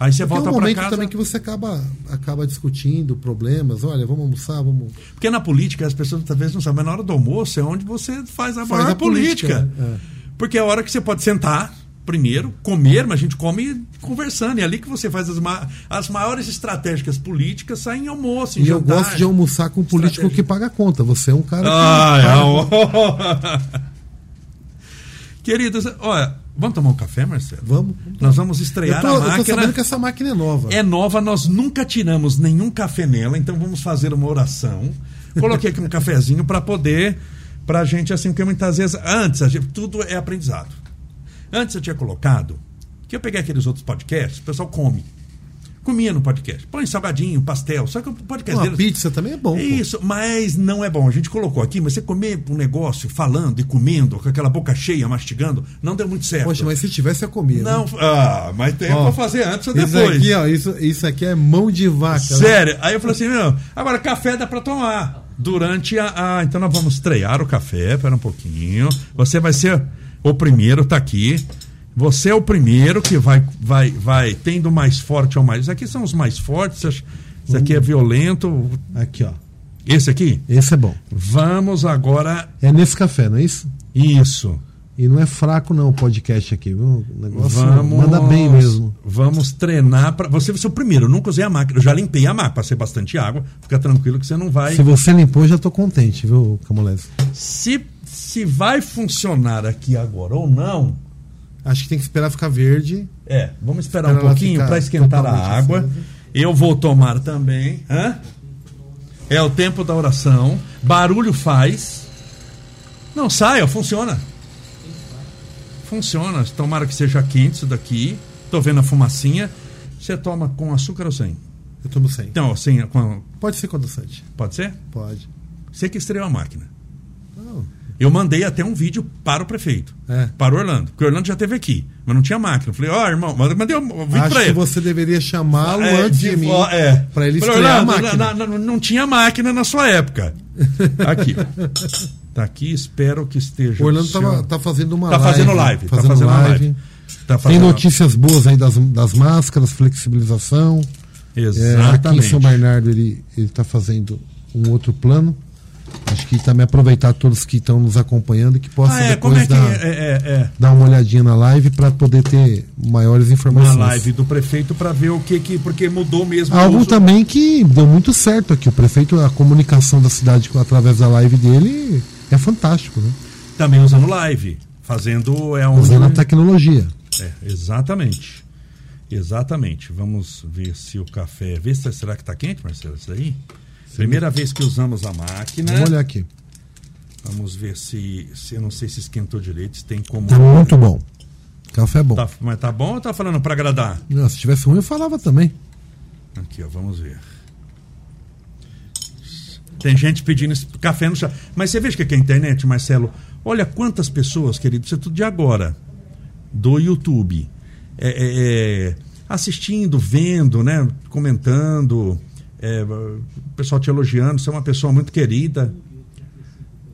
Aí você Tem volta um pra momento casa. também que você acaba, acaba discutindo problemas. Olha, vamos almoçar, vamos. Porque na política as pessoas talvez não sabem, mas na hora do almoço é onde você faz a Faz maior a política. política, é. Porque é a hora que você pode sentar primeiro, comer, mas a gente come conversando. E é ali que você faz as, ma as maiores estratégicas políticas saem em almoço, em E eu jantar. gosto de almoçar com um político Estratégia. que paga a conta. Você é um cara que. Paga- amor. Queridos, olha, vamos tomar um café, Marcelo? Vamos. Nós vamos Eu estrear tô, a eu tô máquina. sabendo que essa máquina é nova. É nova, nós nunca tiramos nenhum café nela, então vamos fazer uma oração. Coloquei aqui um cafezinho para poder, pra gente assim, porque muitas vezes, antes, a gente- tudo é aprendizado. Antes eu tinha colocado, que eu peguei aqueles outros podcasts, o pessoal come. Comia no podcast. Põe salgadinho, pastel, só que o podcast Uma deles- pizza também é bom. isso, mas não é bom. A gente colocou aqui, mas você comer um negócio falando e comendo, com aquela boca cheia, mastigando, não deu muito certo. Poxa, mas se tivesse eu comia. Não, né? ah, mas tem Ó, pra fazer antes ou Isso depois. aqui, ó, isso, isso aqui é mão de vaca. né? Sério. Aí eu falei assim, meu, agora café dá pra tomar. Durante a, a- Então nós vamos estrear o café, pera um pouquinho. Você vai ser o primeiro, tá aqui. Você é o primeiro que vai, vai, vai tendo mais forte ou mais. Isso aqui são os mais fortes. Esse esse aqui é violento. Aqui, ó. Esse aqui? Esse é bom. Vamos agora. É nesse café, não é isso? Isso. E não é fraco, não, o podcast aqui, viu? O negócio Vamos, manda bem mesmo. Vamos treinar para você vai ser o primeiro. Eu nunca usei a máquina. Eu já limpei a máquina, passei bastante água. Fica tranquilo que você não vai. Se você limpou, já tô contente, viu, Camolese? Se, se vai funcionar aqui agora ou não, Acho que tem que esperar ficar verde. é, vamos esperar Espera um pouquinho para esquentar a água. Eu vou tomar também. Hã? É o tempo da oração. Barulho faz. Não, sai, ó, funciona. Funciona. Tomara que seja quente isso daqui. Tô vendo a fumacinha. Você toma com açúcar ou sem? Eu tomo sem. Então, sem, com, Pode ser com adoçante. pode ser? Pode. Você que estreou a máquina. Eu mandei até um vídeo para o prefeito. É. Para o Orlando. Porque o Orlando já teve aqui, mas não tinha máquina. Eu falei, ó, irmão, mas eu mandei um vídeo Acho para que ele. você deveria chamá-lo É, antes de, mim. vo- É. Pra ele Falei, estrear a Orlando, máquina. na- na- não tinha máquina na sua época. Aqui. Tá aqui, espero que esteja. O Orlando tava, tá fazendo uma Tá live. fazendo live. Fazendo, tá fazendo live. live. Tá Tem fazendo- notícias boas aí das, das máscaras, flexibilização. É, aqui em Exatamente. São Bernardo ele está fazendo um outro plano. Acho que também aproveitar todos que estão nos acompanhando e que possam Ah, é, depois é que dar, é, é, é. dar uma olhadinha na live para poder ter maiores Na informações. live do prefeito para ver o que que. Porque mudou mesmo. Algo uso. também que deu muito certo aqui. O prefeito, a comunicação da cidade através da live dele é fantástico, né? Também usando live. Fazendo. É onde... Usando a tecnologia. É, exatamente. Exatamente. Vamos ver se o café. Vê se, será que está quente, Marcelo? Isso aí? Primeira vez que usamos a máquina. Vamos olhar aqui. Vamos ver se, se. Eu não sei se esquentou direito, se tem como. Tá muito bom. Café é bom. Tá- mas tá bom ou tá falando para agradar? Não, se tivesse ruim, eu falava também. Aqui, ó, vamos ver. Tem gente pedindo café no chá. Mas você veja o que é a internet, Marcelo? Olha quantas pessoas, querido, isso é tudo de agora, do YouTube, é, é, é, assistindo, vendo, né, comentando, é, o pessoal te elogiando, você é uma pessoa muito querida.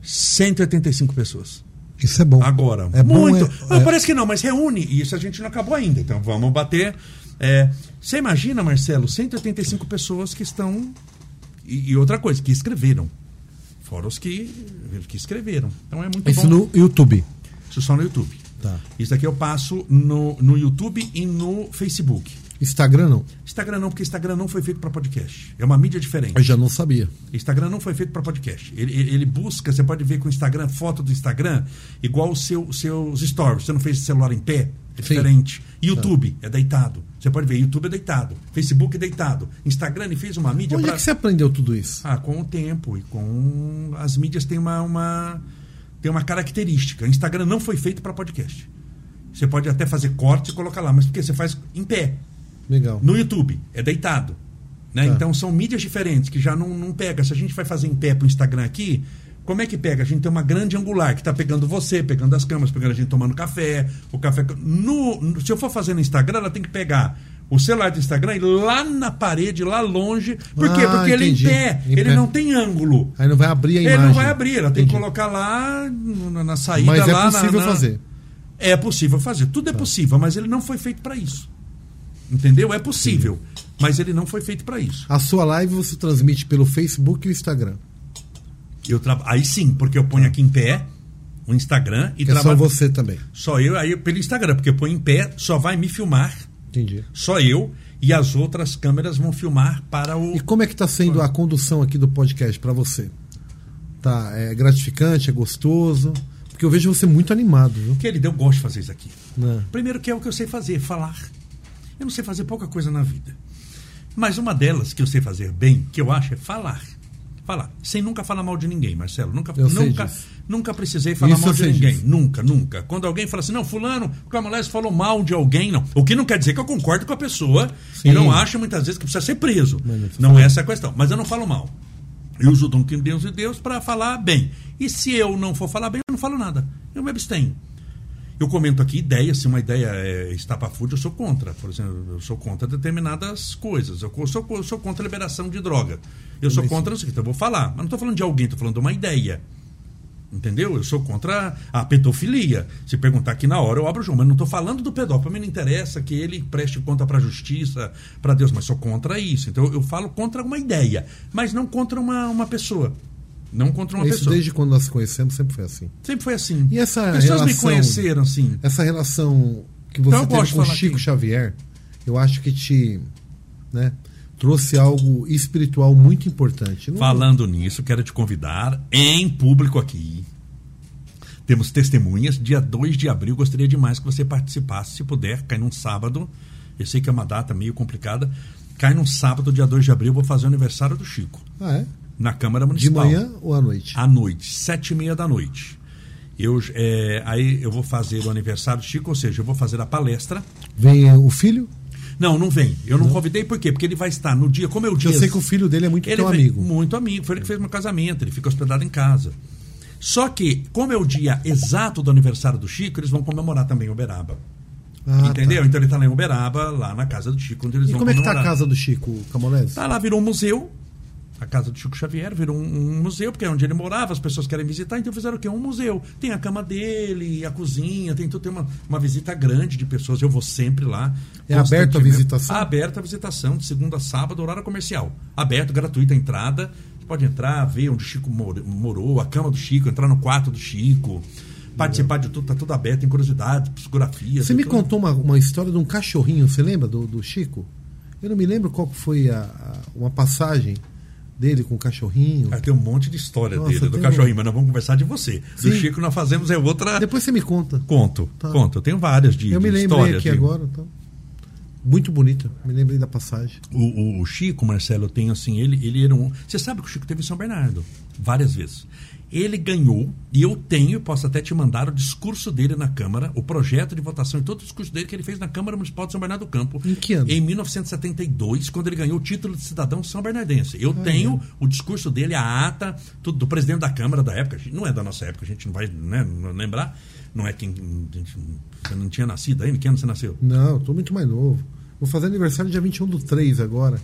185 pessoas. Isso é bom. Agora. É bom, muito. é- Ah, é- Parece que não, mas reúne. E isso a gente não acabou ainda. Então vamos bater. É, você imagina, Marcelo, 185 pessoas que estão. E, e outra coisa, que escreveram. Fora os que, que escreveram. Então é muito Isso bom. no YouTube. Isso só no YouTube. Tá. Isso daqui eu passo no, no YouTube e no Facebook. Instagram não. Instagram não, porque Instagram não foi feito para podcast. É uma mídia diferente. Eu já não sabia. Instagram não foi feito para podcast. Ele, ele, busca, você pode ver com o Instagram, foto do Instagram, igual os seu, seus stories. Você não fez celular em pé? É Sim. diferente. YouTube é deitado. Você pode ver, YouTube é deitado. Facebook é deitado. Instagram ele fez uma mídia Onde pra- é que você aprendeu tudo isso? Ah, com o tempo e com as mídias tem uma, uma tem uma característica. Instagram não foi feito para podcast. Você pode até fazer corte e colocar lá, mas porque você faz em pé. Legal. No YouTube é deitado, né? Tá. Então são mídias diferentes que já não, não pega. Se a gente vai fazer em pé pro Instagram aqui, como é que pega? A gente tem uma grande angular que está pegando você, pegando as câmeras, pegando a gente tomando café, o café no, no- se eu for fazer no Instagram, ela tem que pegar o celular do Instagram e ir lá na parede, lá longe. Por quê? Ah, Porque ele é em entendi. pé, Em ele pé. não tem ângulo. Aí não vai abrir a Ele imagem. não vai abrir, ela tem que Entendi. colocar lá na, na saída. Mas é lá na- possível na- fazer. É possível fazer. Tudo é possível, mas ele não foi feito para isso. Entendeu? É possível, mas ele não foi feito para isso. A sua live você transmite pelo Facebook e o Instagram. Eu tra... Aí sim, porque eu ponho aqui em pé o Instagram e Que é só trabalho. você também. Só eu, aí pelo Instagram, porque eu ponho em pé, só vai me filmar, Entendi. só eu, e as outras câmeras vão filmar para o. E como é que está sendo a condução aqui do podcast para você? Tá, é gratificante, é gostoso? Porque eu vejo você muito animado, viu? Que ele deu, eu gosto de fazer isso aqui. Né? Primeiro que é o que eu sei fazer, falar. Eu não sei fazer pouca coisa na vida. Mas uma delas que eu sei fazer bem, que eu acho, é falar. Falar. Sem nunca falar mal de ninguém, Marcelo. Nunca, Eu nunca, nunca precisei falar Isso mal de ninguém. disso. Nunca, nunca. Quando alguém fala assim, não, fulano, o Camolés falou mal de alguém, não. O que não quer dizer que eu concordo com a pessoa Sim. e não acho muitas vezes que precisa ser preso. Não é essa a questão. Mas eu não falo mal. Eu uso o dom que Deus e Deus para falar bem. E se eu não for falar bem, eu não falo nada. Eu me abstenho. Eu comento aqui ideias, se uma ideia é estapafúrdia, eu sou contra. Por exemplo, eu sou contra determinadas coisas. Eu sou, eu sou contra a liberação de droga. Eu sou contra isso, então eu vou falar. Mas não estou falando de alguém, estou falando de uma ideia. Entendeu? Eu sou contra a pedofilia. Se perguntar aqui na hora, eu abro o jogo. Mas não estou falando do pedófilo. Para mim não interessa que ele preste conta para a justiça, para Deus. Mas sou contra isso. Então eu falo contra uma ideia, mas não contra uma, uma pessoa. Não contra uma Isso pessoa. desde quando nós conhecemos sempre foi assim. Sempre foi assim. E essa Pessoas me relação- conheceram assim. Essa relação que você Então teve com Chico aqui. Xavier, eu acho que te né, trouxe algo espiritual muito importante. Não- Falando nisso, quero te convidar em público aqui. Temos testemunhas. Dia 2 de abril, gostaria demais que você participasse, se puder, cai num sábado. Eu sei que é uma data meio complicada. Cai num sábado, dia 2 de abril, vou fazer o aniversário do Chico, Ah, é? Na Câmara De Municipal. manhã ou à noite? À noite, sete e meia da noite. Eu, é, aí eu vou fazer o aniversário do Chico, ou seja, eu vou fazer a palestra. Vem o filho? Não, não vem. Eu não, convidei por quê? Porque ele vai estar no dia, como é o dia. Eu sei que o filho dele é muito Ele amigo. Muito amigo. Foi ele que fez meu casamento. Ele fica hospedado em casa. Só que, como é o dia exato do aniversário do Chico, eles vão comemorar também em Uberaba. Ah, entendeu? tá. Então ele está lá em Uberaba, lá na casa do Chico, onde eles E vão como é que tá a casa do Chico Camolese? Tá lá, virou um museu. A casa do Chico Xavier virou um, um museu, porque é onde ele morava, as pessoas querem visitar, então fizeram o quê? Um museu. Tem a cama dele, a cozinha, tem tudo, tem uma, uma visita grande de pessoas. Eu vou sempre lá. É aberto a visitação? Aberto a visitação, de segunda a sábado, horário comercial. Aberto, gratuita a entrada. Você pode entrar, ver onde o Chico mor- morou, a cama do Chico, entrar no quarto do Chico. Participar de tudo, tá tudo aberto, tem curiosidades, psicografias. Você me tudo. contou uma, uma história de um cachorrinho, você lembra do, do Chico? Eu não me lembro qual foi a, a- uma passagem dele com o cachorrinho. Ah, tem um monte de história Nossa, dele, do tem cachorrinho, mas nós vamos conversar de você. Do Sim. Chico nós fazemos é outra. Depois você me conta. Conto, Tá. conto. Eu tenho várias de, Eu me lembrei histórias. aqui de- agora. Tá. Muito bonita. Me lembrei da passagem. O, o- o Chico, Marcelo, tenho assim, ele, ele era um. Você sabe que o Chico teve em São Bernardo, várias vezes. Ele ganhou, e eu tenho, posso até te mandar o discurso dele na Câmara, o projeto de votação e todo o discurso dele que ele fez na Câmara Municipal de São Bernardo do Campo. Em que ano? Em 1972, quando ele ganhou o título de cidadão são bernardense. Ah, Eu tenho o discurso dele, a ata, tudo do presidente da Câmara da época. Não é da nossa época, a gente não vai né, não lembrar. Não é quem. Você não tinha nascido ainda? Que ano você nasceu? Não, tô muito mais novo. Vou fazer aniversário dia 21 do 3 agora.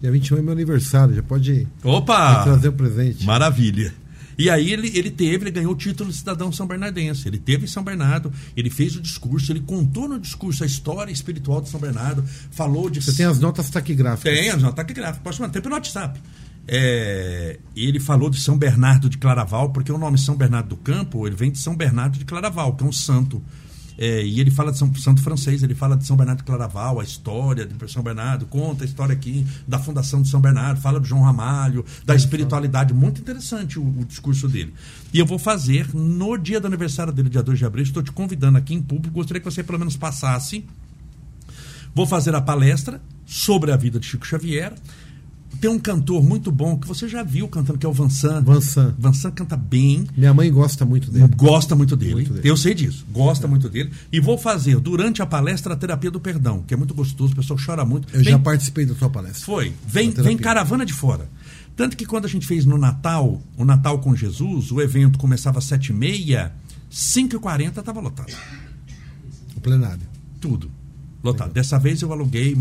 Dia 21 é meu aniversário, já pode Opa! trazer o presente. Maravilha. E aí ele, ele teve, ele ganhou o título de cidadão são bernardense. Ele teve em São Bernardo, ele fez o discurso, ele contou no discurso a história espiritual de São Bernardo, falou de. Você tem as notas taquigráficas. Tem, as notas gráficas. Posso mandar, tem pelo WhatsApp. É, ele falou de São Bernardo de Claraval, porque o nome São Bernardo do Campo ele vem de São Bernardo de Claraval, que é um santo. É, e ele fala de São Santo Francês, ele fala de São Bernardo de Claraval, a história de São Bernardo, conta a história aqui da fundação de São Bernardo, fala do João Ramalho, da espiritualidade. Muito interessante o, o discurso dele. E eu vou fazer no dia do aniversário dele, dia 2 de abril. Estou te convidando aqui em público. Gostaria que você pelo menos passasse. Vou fazer a palestra sobre a vida de Chico Xavier tem um cantor muito bom que você já viu cantando, que é o Vansan. Vansan. Vansan canta bem. Minha mãe gosta muito dele. Gosta muito dele. Muito dele. Eu sei disso. Gosta é. muito dele. E vou fazer, durante a palestra, a terapia do perdão, que é muito gostoso, o pessoal chora muito. Eu vem... já participei da sua palestra. Foi. Vem, vem caravana de fora. Tanto que quando a gente fez no Natal, o Natal com Jesus, o evento começava às 7h30, 5h40 estava lotado. O plenário. Tudo lotado. Legal. Dessa vez eu aluguei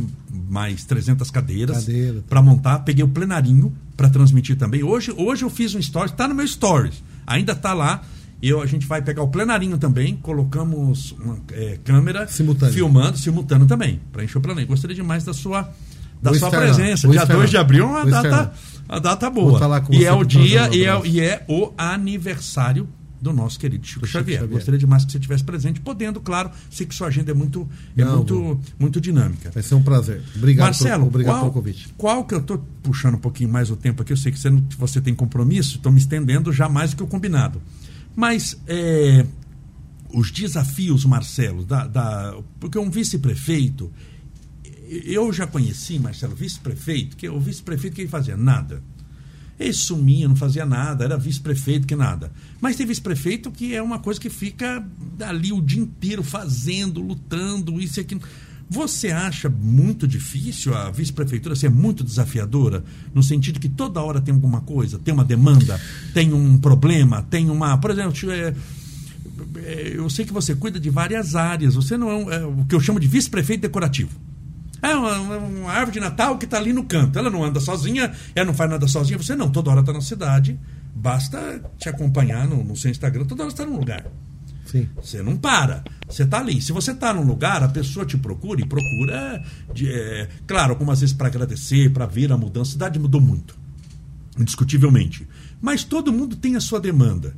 mais 300 cadeiras Cadeira, para montar, peguei o plenarinho para transmitir também. Hoje, hoje eu fiz um stories, está no meu stories, ainda está lá. Eu, a gente vai pegar o plenarinho também, colocamos uma é, câmera simultâneo. filmando, simultâneo também, para encher o plenarinho. Gostaria demais da sua, da sua presença. Dia 2 de abril é uma data, uma data boa. Tá e é o dia, e é, e é o aniversário do nosso querido Chico, Chico Xavier. Xavier. Gostaria demais que você estivesse presente, podendo, claro, sei que sua agenda é muito, é Não, muito, muito dinâmica. Vai ser um prazer. Obrigado, Marcelo, por, obrigado qual, pelo convite. Qual que eu estou puxando um pouquinho mais o tempo aqui, eu sei que você, você tem compromisso, estou me estendendo já mais do que o combinado. Mas é, os desafios, Marcelo, da, da porque um vice-prefeito, eu já conheci, Marcelo, vice-prefeito, que o vice-prefeito que ele fazia nada ele sumia, não fazia nada, era vice-prefeito que nada. Mas tem vice-prefeito que é uma coisa que fica ali o dia inteiro fazendo, lutando, isso e aquilo. Você acha muito difícil a vice-prefeitura ser muito desafiadora, no sentido que toda hora tem alguma coisa, tem uma demanda, tem um problema, tem uma. Por exemplo, é, é, eu sei que você cuida de várias áreas, você não é, um, é o que eu chamo de vice-prefeito decorativo. É uma, uma árvore de Natal que está ali no canto. Ela não anda sozinha, ela não faz nada sozinha. Você não, toda hora está na cidade. Basta te acompanhar no, no seu Instagram, toda hora está num lugar. Sim. Você não para. Você está ali. Se você está num lugar, a pessoa te procura e procura, de, é, claro, algumas vezes para agradecer, para ver a mudança. A cidade mudou muito, indiscutivelmente. Mas todo mundo tem a sua demanda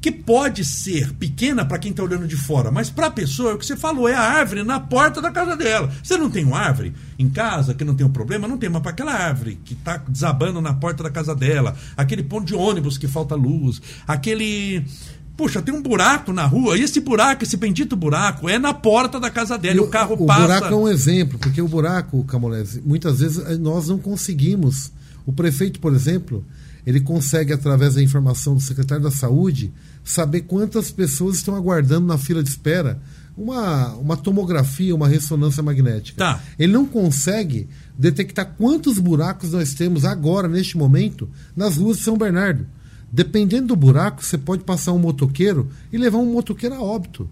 que pode ser pequena para quem está olhando de fora, mas para a pessoa, é o que você falou, é a árvore na porta da casa dela. Você não tem uma árvore em casa que não tem um problema? Não tem, mas para aquela árvore que está desabando na porta da casa dela, aquele ponto de ônibus que falta luz, aquele. Puxa, tem um buraco na rua, e esse buraco, esse bendito buraco, é na porta da casa dela, e o, carro o passa. O buraco é um exemplo, porque o buraco, Camolese, muitas vezes eh, nós não conseguimos. O prefeito, por exemplo, ele consegue, através da informação do secretário da Saúde, saber quantas pessoas estão aguardando na fila de espera uma, uma tomografia, uma ressonância magnética. Tá. Ele não consegue detectar quantos buracos nós temos agora, neste momento, nas ruas de São Bernardo. Dependendo do buraco, você pode passar um motoqueiro e levar um motoqueiro a óbito.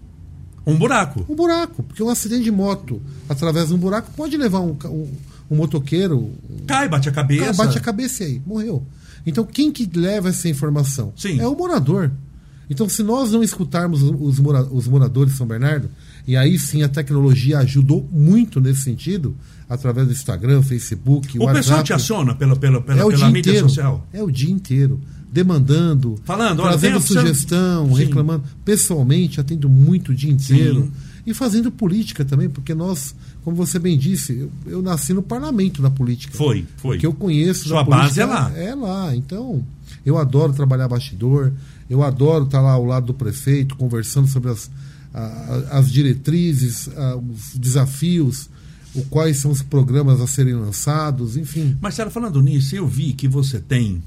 Um buraco? Um buraco, porque um acidente de moto através de um buraco pode levar um, um, um motoqueiro. Cai, bate a cabeça. Cai, bate a cabeça e aí, morreu. Então quem que leva essa informação? Sim. É o morador. Então, se nós não escutarmos os, mora os moradores de São Bernardo, e aí sim a tecnologia ajudou muito nesse sentido, através do Instagram, Facebook, o WhatsApp. O pessoal te aciona pela, pela, pela, é pela mídia inteiro, social? É o dia inteiro. Demandando, Falando, trazendo sugestão, reclamando. Pessoalmente, atendo muito o dia inteiro. Sim. E fazendo política também, porque nós, como você bem disse, eu, eu nasci no parlamento da política. Foi, foi. Que eu conheço. Sua base é lá. É lá. Então, eu adoro trabalhar bastidor, eu adoro estar lá ao lado do prefeito, conversando sobre as, as diretrizes, os desafios, o, quais são os programas a serem lançados, enfim. Marcelo, falando nisso, eu vi que você tem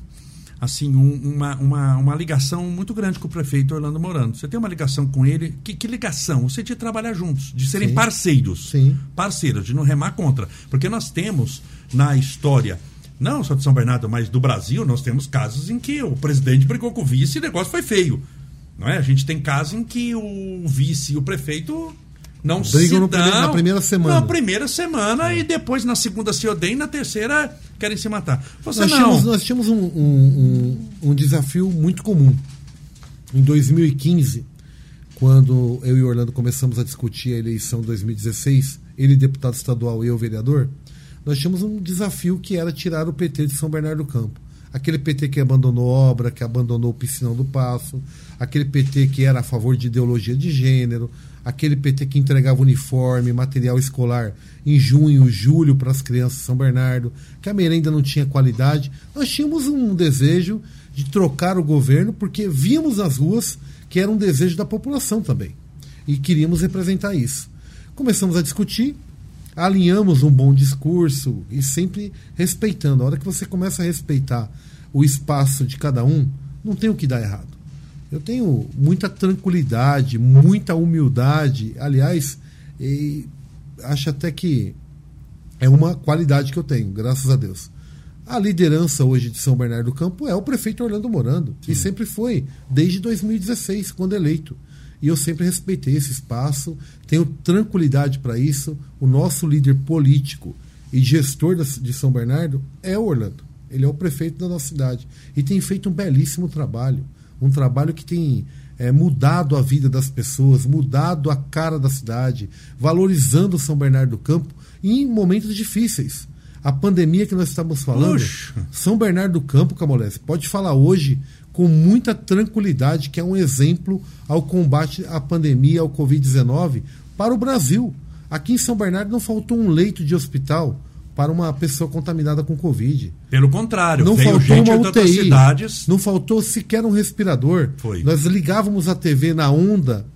assim um, uma, uma, uma ligação muito grande com o prefeito Orlando Morando. Você tem uma ligação com ele. Que, que ligação? Você de trabalhar juntos, de serem Sim. parceiros. Sim. Parceiros, de não remar contra. Porque nós temos na história não só de São Bernardo, mas do Brasil, nós temos casos em que o presidente brigou com o vice e o negócio foi feio. Não é? A gente tem casos em que o vice e o prefeito não Brigam se dão primeiro, na primeira semana. Na primeira semana é. e depois na segunda se odeiam e na terceira querem se matar. Você nós não. Tínhamos, nós tínhamos um, um, um, um desafio muito comum. Em 2015, quando eu e Orlando começamos a discutir a eleição de 2016, ele deputado estadual e eu vereador, nós tínhamos um desafio que era tirar o PT de São Bernardo do Campo. aquele PT que abandonou obra, que abandonou o piscinão do Passo, aquele PT que era a favor de ideologia de gênero, aquele PT que entregava uniforme, material escolar em junho, julho para as crianças de São Bernardo, que a merenda não tinha qualidade. Nós tínhamos um desejo de trocar o governo porque víamos nas ruas que era um desejo da população também. E queríamos representar isso. Começamos a discutir, alinhamos um bom discurso e sempre respeitando. A hora que você começa a respeitar o espaço de cada um, não tem o que dar errado. Eu tenho muita tranquilidade, muita humildade. Aliás, acho até que é uma qualidade que eu tenho, graças a Deus. A liderança hoje de São Bernardo do Campo é o prefeito Orlando Morando, Sim. e sempre foi, desde 2016, quando eleito. E eu sempre respeitei esse espaço, tenho tranquilidade para isso. O nosso líder político e gestor de São Bernardo é o Orlando. Ele é o prefeito da nossa cidade e tem feito um belíssimo trabalho um trabalho que tem é, mudado a vida das pessoas, mudado a cara da cidade, valorizando São Bernardo do Campo em momentos difíceis. A pandemia que nós estamos falando, Puxa. São Bernardo do Campo, Camolés, pode falar hoje com muita tranquilidade que é um exemplo ao combate à pandemia, ao Covid-19 para o Brasil. Aqui em São Bernardo não faltou um leito de hospital para uma pessoa contaminada com Covid. Pelo contrário, não faltou uma UTI, cidades. Não faltou sequer um respirador. Foi. Nós ligávamos a TV na onda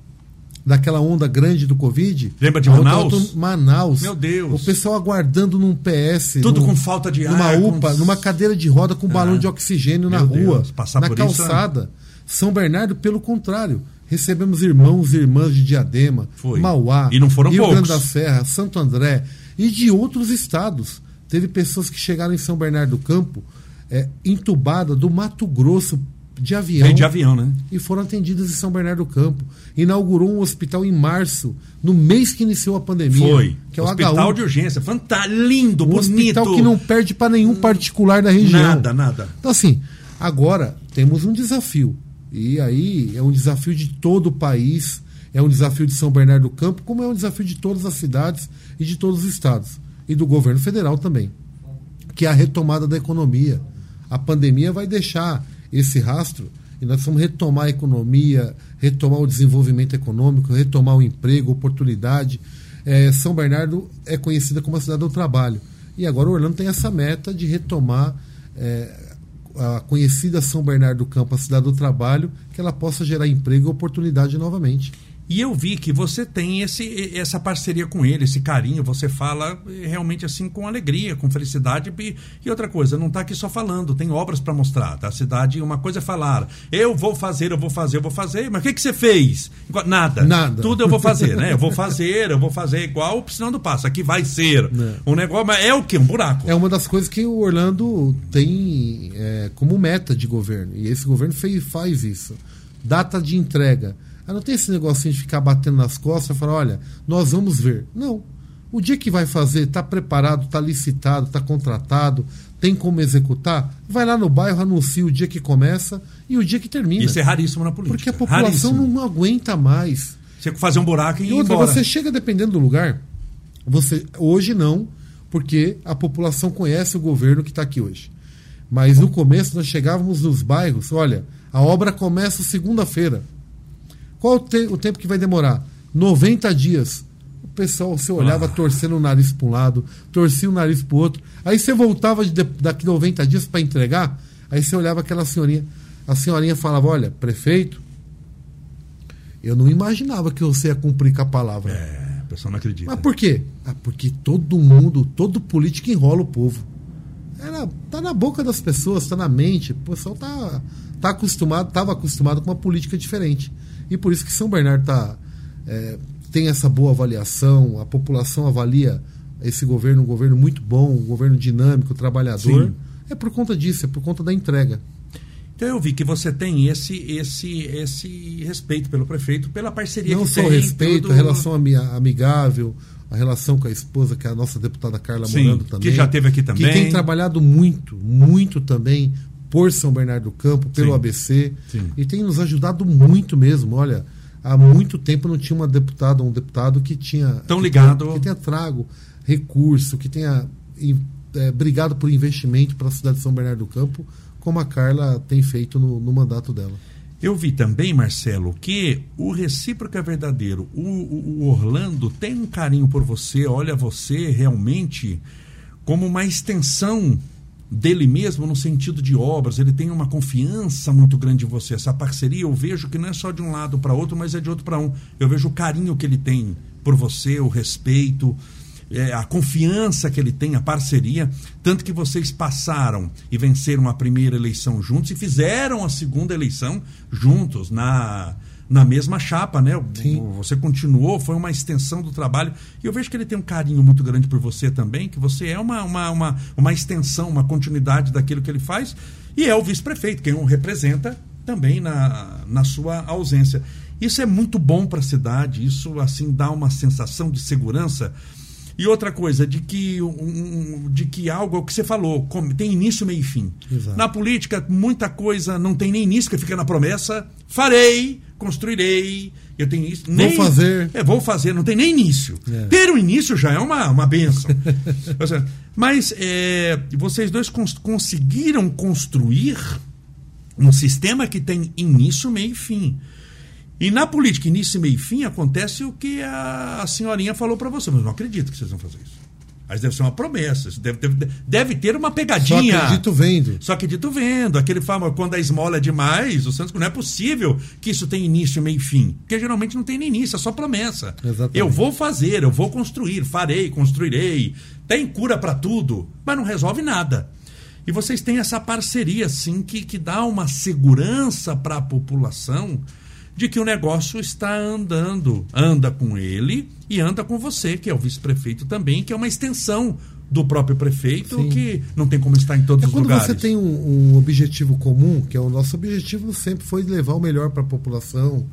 daquela onda grande do Covid. Lembra de Manaus? Manaus. Meu Deus. O pessoal aguardando num PS. Tudo num, com falta de numa ar. Numa UPA, com... numa cadeira de roda com balão é. de oxigênio Meu na rua, Deus, na calçada. Isso, é... São Bernardo, pelo contrário. Recebemos irmãos e irmãs de Diadema, Foi. Mauá, e não foram Rio poucos. Grande da Serra, Santo André, e de outros estados. Teve pessoas que chegaram em São Bernardo do Campo é, entubada do Mato Grosso de avião. Veio de avião, né? E foram atendidas em São Bernardo do Campo. Inaugurou um hospital em março, no mês que iniciou a pandemia. Foi. Que é o hospital HU. de urgência. Fantástico, lindo, um bonito. hospital que não perde para nenhum particular da região. Nada, nada. Então, assim, agora temos um desafio. E aí é um desafio de todo o país, é um desafio de São Bernardo do Campo, como é um desafio de todas as cidades e de todos os estados e do governo federal também, que é a retomada da economia. A pandemia vai deixar esse rastro e nós vamos retomar a economia, retomar o desenvolvimento econômico, retomar o emprego, oportunidade. É, São Bernardo é conhecida como a cidade do trabalho. E agora Orlando tem essa meta de retomar é, a conhecida São Bernardo do Campo, a cidade do trabalho, que ela possa gerar emprego e oportunidade novamente. E eu vi que você tem esse, essa parceria com ele, esse carinho, você fala eh, realmente assim com alegria, com felicidade. E, e outra coisa, não está aqui só falando, tem obras para mostrar. Da cidade, uma coisa é falar, eu vou fazer, eu vou fazer, eu vou fazer, mas o que, que você fez? Nada. Nada. Tudo eu vou fazer, né? Eu vou fazer, eu vou fazer igual o piscinão do passo. Aqui vai ser. É. Um negócio, mas é o quê? Um buraco. É uma das coisas que o Orlando tem é, como meta de governo. E esse governo fez, faz isso. Data de entrega ah, não tem esse negocinho de ficar batendo nas costas e falar, olha, nós vamos ver. Não. O dia que vai fazer, está preparado, está licitado, está contratado, tem como executar, vai lá no bairro, anuncia o dia que começa e o dia que termina. Isso é raríssimo na política. Porque a população raríssimo. não aguenta mais. Você fazer um buraco e, e outra, embora. você chega dependendo do lugar, você hoje não, porque a população conhece o governo que está aqui hoje. Mas no começo nós chegávamos nos bairros, olha, a obra começa segunda-feira. Qual o, te o tempo que vai demorar? 90 dias. O pessoal, você olhava ah. torcendo o nariz para um lado, torcia o nariz para o outro. Aí você voltava de, daqui 90 dias para entregar, aí você olhava aquela senhorinha. A senhorinha falava: Olha, prefeito, eu não imaginava que você ia cumprir com a palavra. É, a pessoa não acredita. Mas por quê? Ah, porque todo mundo, todo político enrola o povo. Era, tá na boca das pessoas, tá na mente. O pessoal tá, tá acostumado, estava acostumado com uma política diferente. E por isso que São Bernardo tá, é, tem essa boa avaliação, a população avalia esse governo um governo muito bom, um governo dinâmico, trabalhador. Sim. É por conta disso, é por conta da entrega. Então eu vi que você tem esse esse esse respeito pelo prefeito, pela parceria Não que só tem. Não só respeito, a relação amigável, a relação com a esposa, que é a nossa deputada Carla Sim, Morando também. Que já teve aqui também. Que tem trabalhado muito, muito também por São Bernardo do Campo, pelo Sim. ABC, Sim. e tem nos ajudado muito mesmo. Olha, há muito tempo não tinha uma deputada um deputado que tinha. Tão que ligado. Tenha, que tenha trago recurso, que tenha é, brigado por investimento para a cidade de São Bernardo do Campo, como a Carla tem feito no, no mandato dela. Eu vi também, Marcelo, que o recíproco é verdadeiro. O, o, o, Orlando tem um carinho por você, olha você realmente como uma extensão dele mesmo no sentido de obras. Ele tem uma confiança muito grande em você. Essa parceria eu vejo que não é só de um lado para outro, mas é de outro para um. Eu vejo o carinho que ele tem por você, o respeito é, a confiança que ele tem, a parceria, tanto que vocês passaram e venceram a primeira eleição juntos e fizeram a segunda eleição juntos na na mesma chapa, né? Sim. Você continuou, foi uma extensão do trabalho. E eu vejo que ele tem um carinho muito grande por você também, que você é uma, uma, uma, uma extensão, uma continuidade daquilo que ele faz. E é o vice-prefeito, quem o representa também na, na sua ausência. Isso é muito bom para a cidade, isso assim dá uma sensação de segurança e outra coisa, de que, um, de que algo, é o que você falou, tem início, meio e fim. Exato. Na política, muita coisa não tem nem início, que fica na promessa. Farei, construirei, eu tenho isso. Nem, vou fazer. É, vou fazer, não tem nem início. É. Ter um início já é uma, uma benção. Mas é, vocês dois cons conseguiram construir um sistema que tem início, meio e fim. E na política, início, meio e fim, acontece o que a, senhorinha falou para você. Mas não acredito que vocês vão fazer isso. Mas deve ser uma promessa. Deve, deve, deve ter uma pegadinha. Só acredito vendo. Só acredito vendo. Aquele fama, quando a esmola é demais, o Santos não é possível que isso tenha início, meio e fim. Porque geralmente não tem nem início, é só promessa. Exatamente. Eu vou fazer, eu vou construir, farei, construirei. Tem cura para tudo, mas não resolve nada. E vocês têm essa parceria, assim, que, que dá uma segurança para a população de que o negócio está andando. Anda com ele e anda com você, que é o vice-prefeito também, que é uma extensão do próprio prefeito, Sim. que não tem como estar em todos é os lugares. Quando você tem um, um, objetivo comum, que é o nosso objetivo sempre foi levar o melhor para a população.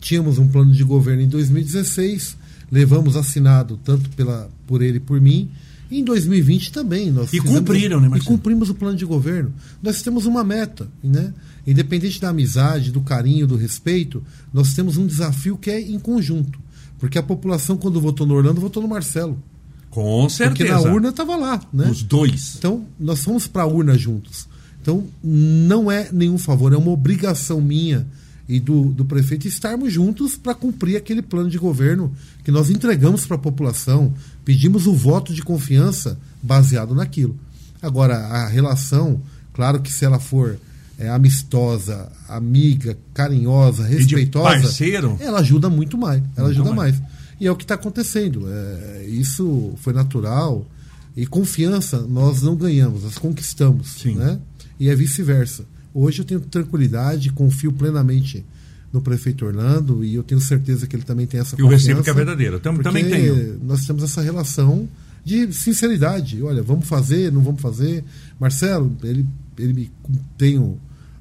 Tínhamos um plano de governo em 2016, levamos assinado tanto pela, por ele e por mim. Em 2020 também. Nós e cumpriram, né, Marcelo? E cumprimos o plano de governo. Nós temos uma meta, né? Independente da amizade, do carinho, do respeito, nós temos um desafio que é em conjunto. Porque a população, quando votou no Orlando, votou no Marcelo. Com certeza. Porque na urna estava lá, né? Os dois. Então, nós fomos para a urna juntos. Então, não é nenhum favor, é uma obrigação minha e do, do prefeito estarmos juntos para cumprir aquele plano de governo que nós entregamos para a população, pedimos o voto de confiança baseado naquilo. Agora, a relação, claro que se ela for é, amistosa, amiga, carinhosa, respeitosa, parceiro, ela ajuda muito mais. Ela ajuda mais. mais. E é o que está acontecendo. É, isso foi natural. E confiança nós não ganhamos, nós conquistamos. Sim. Né? E é vice-versa. Hoje eu tenho tranquilidade, confio plenamente no prefeito Orlando e eu tenho certeza que ele também tem essa e confiança. E o recíproco é verdadeiro. Tam, também tenho. Nós temos essa relação de sinceridade. Olha, vamos fazer, não vamos fazer. Marcelo, ele, ele me tem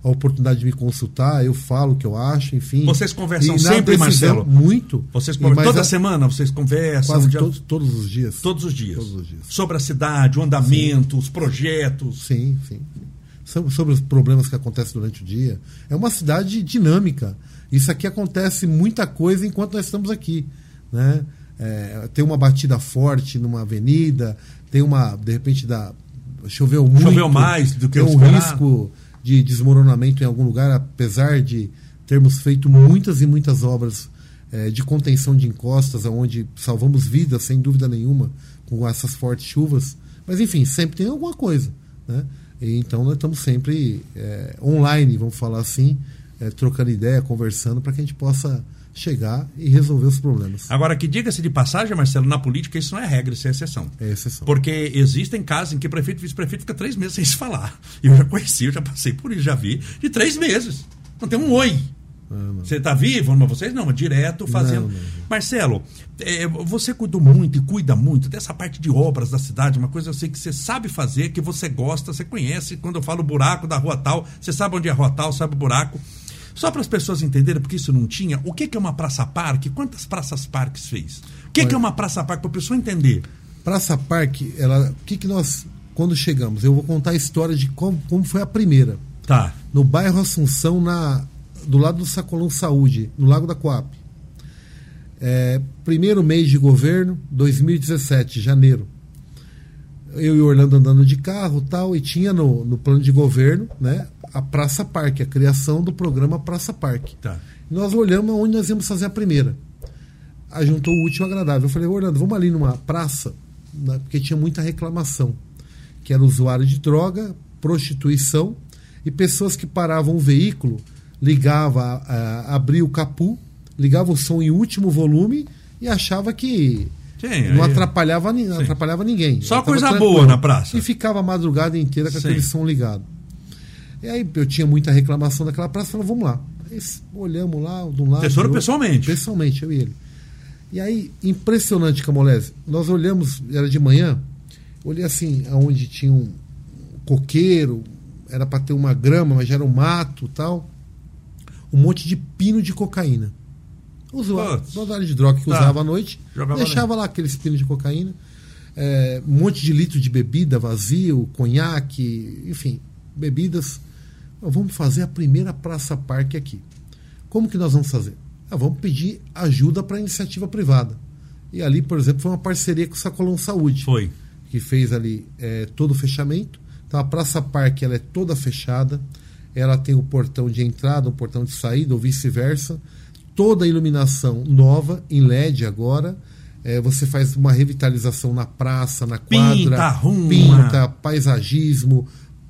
a oportunidade de me consultar, eu falo o que eu acho, enfim. Vocês conversam sempre, decisão, Marcelo? Muito. Vocês conversam, toda a, semana vocês conversam? Quase dia... todos, todos os dias. Todos os dias. Todos os dias. Sobre a cidade, o andamento, sim. os projetos. Sim, sim. Sobre, sobre os problemas que acontecem durante o dia. É uma cidade dinâmica. Isso aqui acontece muita coisa enquanto nós estamos aqui. Né? É, tem uma batida forte numa avenida, tem uma, de repente, da, choveu muito. Choveu mais do que tem um risco de desmoronamento em algum lugar, apesar de termos feito muitas e muitas obras é, de contenção de encostas, onde salvamos vidas, sem dúvida nenhuma, com essas fortes chuvas. Mas, enfim, sempre tem alguma coisa. Né? E, então, nós estamos sempre é, online, vamos falar assim, é, trocando ideia, conversando, para que a gente possa chegar e resolver os problemas. Agora, que diga-se de passagem, Marcelo, na política isso não é regra, isso é exceção. É exceção. Porque existem casos em que prefeito e vice-prefeito fica três meses sem se falar. Eu já conheci, eu já passei por isso, já vi, de três meses. Não tem um oi. Ah, você está vivo? Mas vocês não, mas direto fazendo. Não, não, Marcelo, é, você cuidou muito e cuida muito dessa parte de obras da cidade, uma coisa eu sei que você sabe fazer, que você gosta, você conhece. Quando eu falo buraco da rua tal, você sabe onde é a rua tal, sabe o buraco. Só para as pessoas entenderem, porque isso não tinha, o que, é uma praça parque? Quantas praças parques fez? O que, que é uma praça parque para a pessoa entender? Praça parque, ela, o que, que nós, quando chegamos, eu vou contar a história de como, como foi a primeira. Tá. No bairro Assunção, na, do lado do Sacolão Saúde, no Lago da Coab. É, primeiro mês de governo, 2017, janeiro. Eu e o Orlando andando de carro tal, e tinha no, no plano de governo né, a Praça Parque, a criação do programa Praça Parque. Tá. Nós olhamos onde nós íamos fazer a primeira. Aí juntou o útil ao agradável. Eu falei, Orlando, vamos ali numa praça, né, porque tinha muita reclamação, que era usuário de droga, prostituição e pessoas que paravam o veículo, ligava, a, abria o capu, ligava o som em último volume e achava que Sim, não aí- atrapalhava, ni- atrapalhava ninguém. Só coisa tranquilo. boa na praça. E ficava a madrugada inteira com Sim. aquele som ligado. E aí eu tinha muita reclamação daquela praça, falei, vamos lá. Aí, olhamos lá, de um lado. Vocês foram pessoalmente? Pessoalmente, eu e ele. E aí, impressionante, Camolese. Nós olhamos, era de manhã, olhei assim, aonde tinha um coqueiro, era para ter uma grama, mas já era um mato tal. Um monte de pino de cocaína. Putz. usuário de droga que Tá. usava à noite, Jogava deixava lá aqueles pinos de cocaína. É, um monte de litro de bebida vazio, conhaque, enfim, bebidas. Vamos fazer a primeira Praça Parque aqui. Como que nós vamos fazer? Ah, vamos pedir ajuda para a iniciativa privada. E ali, por exemplo, foi uma parceria com o Sacolão Saúde, Foi. que fez ali é, todo o fechamento. Então a Praça Parque ela é toda fechada, ela tem o portão de entrada, o portão de saída, ou vice-versa. Toda a iluminação nova, em LED agora. É, você faz uma revitalização na praça, na quadra, Pinta, arruma. pinta, paisagismo,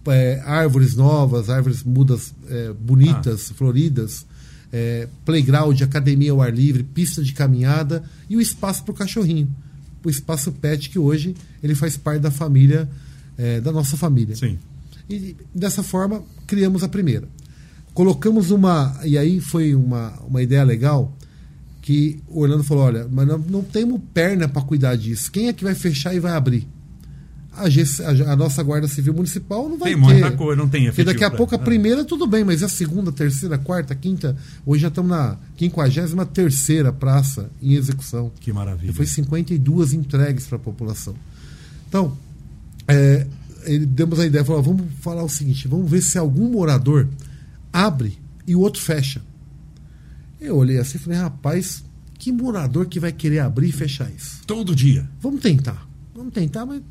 é, árvores novas, árvores mudas é, bonitas, floridas, é, playground, academia ao ar livre, pista de caminhada e o espaço para o cachorrinho. O espaço pet que hoje ele faz parte da família, é, da nossa família. Sim. E dessa forma criamos a primeira. Colocamos uma. E aí foi uma, uma ideia legal que o Orlando falou: olha, mas não, não temos perna para cuidar disso. Quem é que vai fechar e vai abrir? A, a, nossa Guarda Civil Municipal não vai Tem ter. muita coisa, não tem Porque daqui a pra- pouco a é. primeira tudo bem, mas a segunda, terceira, quarta, quinta, hoje já estamos na 53 terceira praça em execução. Que maravilha. E foi 52 entregues para a população. Então, é, ele demos a ideia, falou, vamos falar o seguinte, vamos ver se algum morador abre e o outro fecha. Eu olhei assim e falei, rapaz, que morador que vai querer abrir e fechar isso? Todo dia. Vamos tentar. Vamos tentar, mas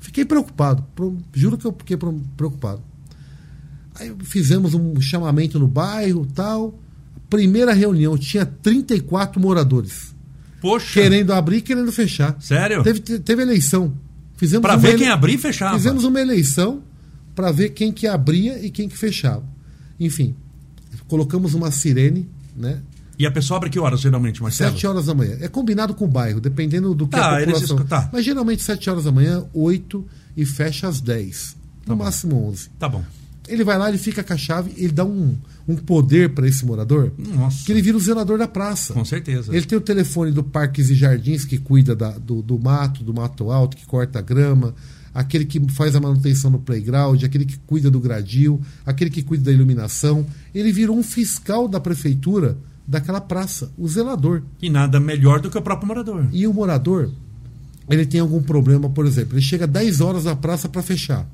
fiquei preocupado. Juro que eu fiquei preocupado. Aí fizemos um chamamento no bairro tal. Primeira reunião, tinha 34 moradores. Poxa. Querendo abrir e querendo fechar. Sério? Teve, teve eleição. Fizemos Pra uma ver ele- quem abrir e fechava. Fizemos uma eleição para ver quem que abria e quem que fechava. Enfim, colocamos uma sirene, né? E a pessoa abre que horas, geralmente, Marcelo? Sete horas da manhã. É combinado com o bairro, dependendo do que Tá, a população. tá. Mas geralmente sete horas da manhã, oito e fecha às dez. No bom. máximo onze. Tá bom. Ele vai lá, ele fica com a chave, ele dá um, um poder para esse morador, Nossa. que ele vira o zelador da praça. Com certeza. Ele tem o telefone do Parques e Jardins, que cuida da- do, do mato, do mato alto, que corta a grama, aquele que faz a manutenção no playground, aquele que cuida do gradil, aquele que cuida da iluminação. Ele virou um fiscal da prefeitura daquela praça, o zelador. E nada melhor do que o próprio morador. E o morador, ele tem algum problema, por exemplo, ele chega 10 horas na praça para fechar.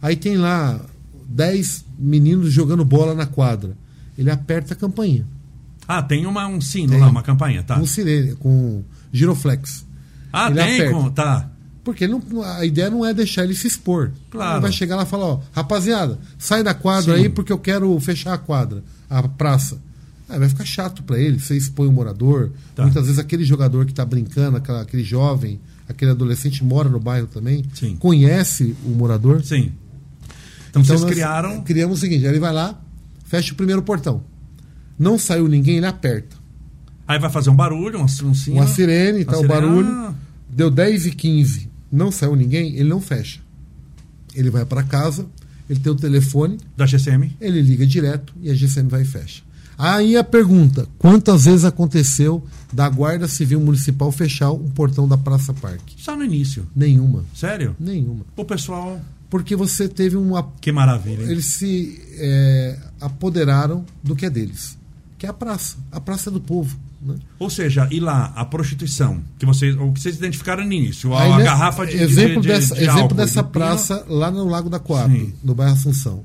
Aí tem lá 10 meninos jogando bola na quadra. Ele aperta a campainha. Ah, tem uma, um sino Tem. lá, uma campanha, tá? Com sirene, com giroflex. Ah, ele tem? aperta. Com, tá. Porque não- a ideia não é deixar ele se expor. Claro. Ele vai chegar lá e falar, ó, rapaziada, sai da quadra Sim. aí porque eu quero fechar a quadra, a praça. Aí vai ficar chato para ele, você expõe o morador. Tá. Muitas vezes aquele jogador que tá brincando, aquela- aquele jovem, aquele adolescente mora no bairro também, Sim. conhece o morador. Sim. Então, vocês nós criaram. Criamos o seguinte, ele vai lá, fecha o primeiro portão. Não saiu ninguém, ele aperta. Aí vai fazer um barulho, um, um sino. Uma sirene, tá Uma o sirene, barulho. ah. Deu 10 e 15, não saiu ninguém, ele não fecha. Ele vai para casa, ele tem o telefone, Da GCM. ele liga direto e a GCM vai e fecha. Aí a pergunta: quantas vezes aconteceu da Guarda Civil Municipal fechar um portão da Praça Parque? Só no início. Nenhuma. Sério? Nenhuma. O pessoal. Porque você teve uma. Que maravilha. hein? Eles se é, apoderaram do que é deles, que é a praça. A praça é do povo. Né? Ou seja, e lá, a prostituição, que vocês, o que vocês identificaram no início, a, Aí, garrafa de, exemplo de, de, dessa, de exemplo álcool, dessa praça lá no Lago da Coab, Sim. no bairro Assunção.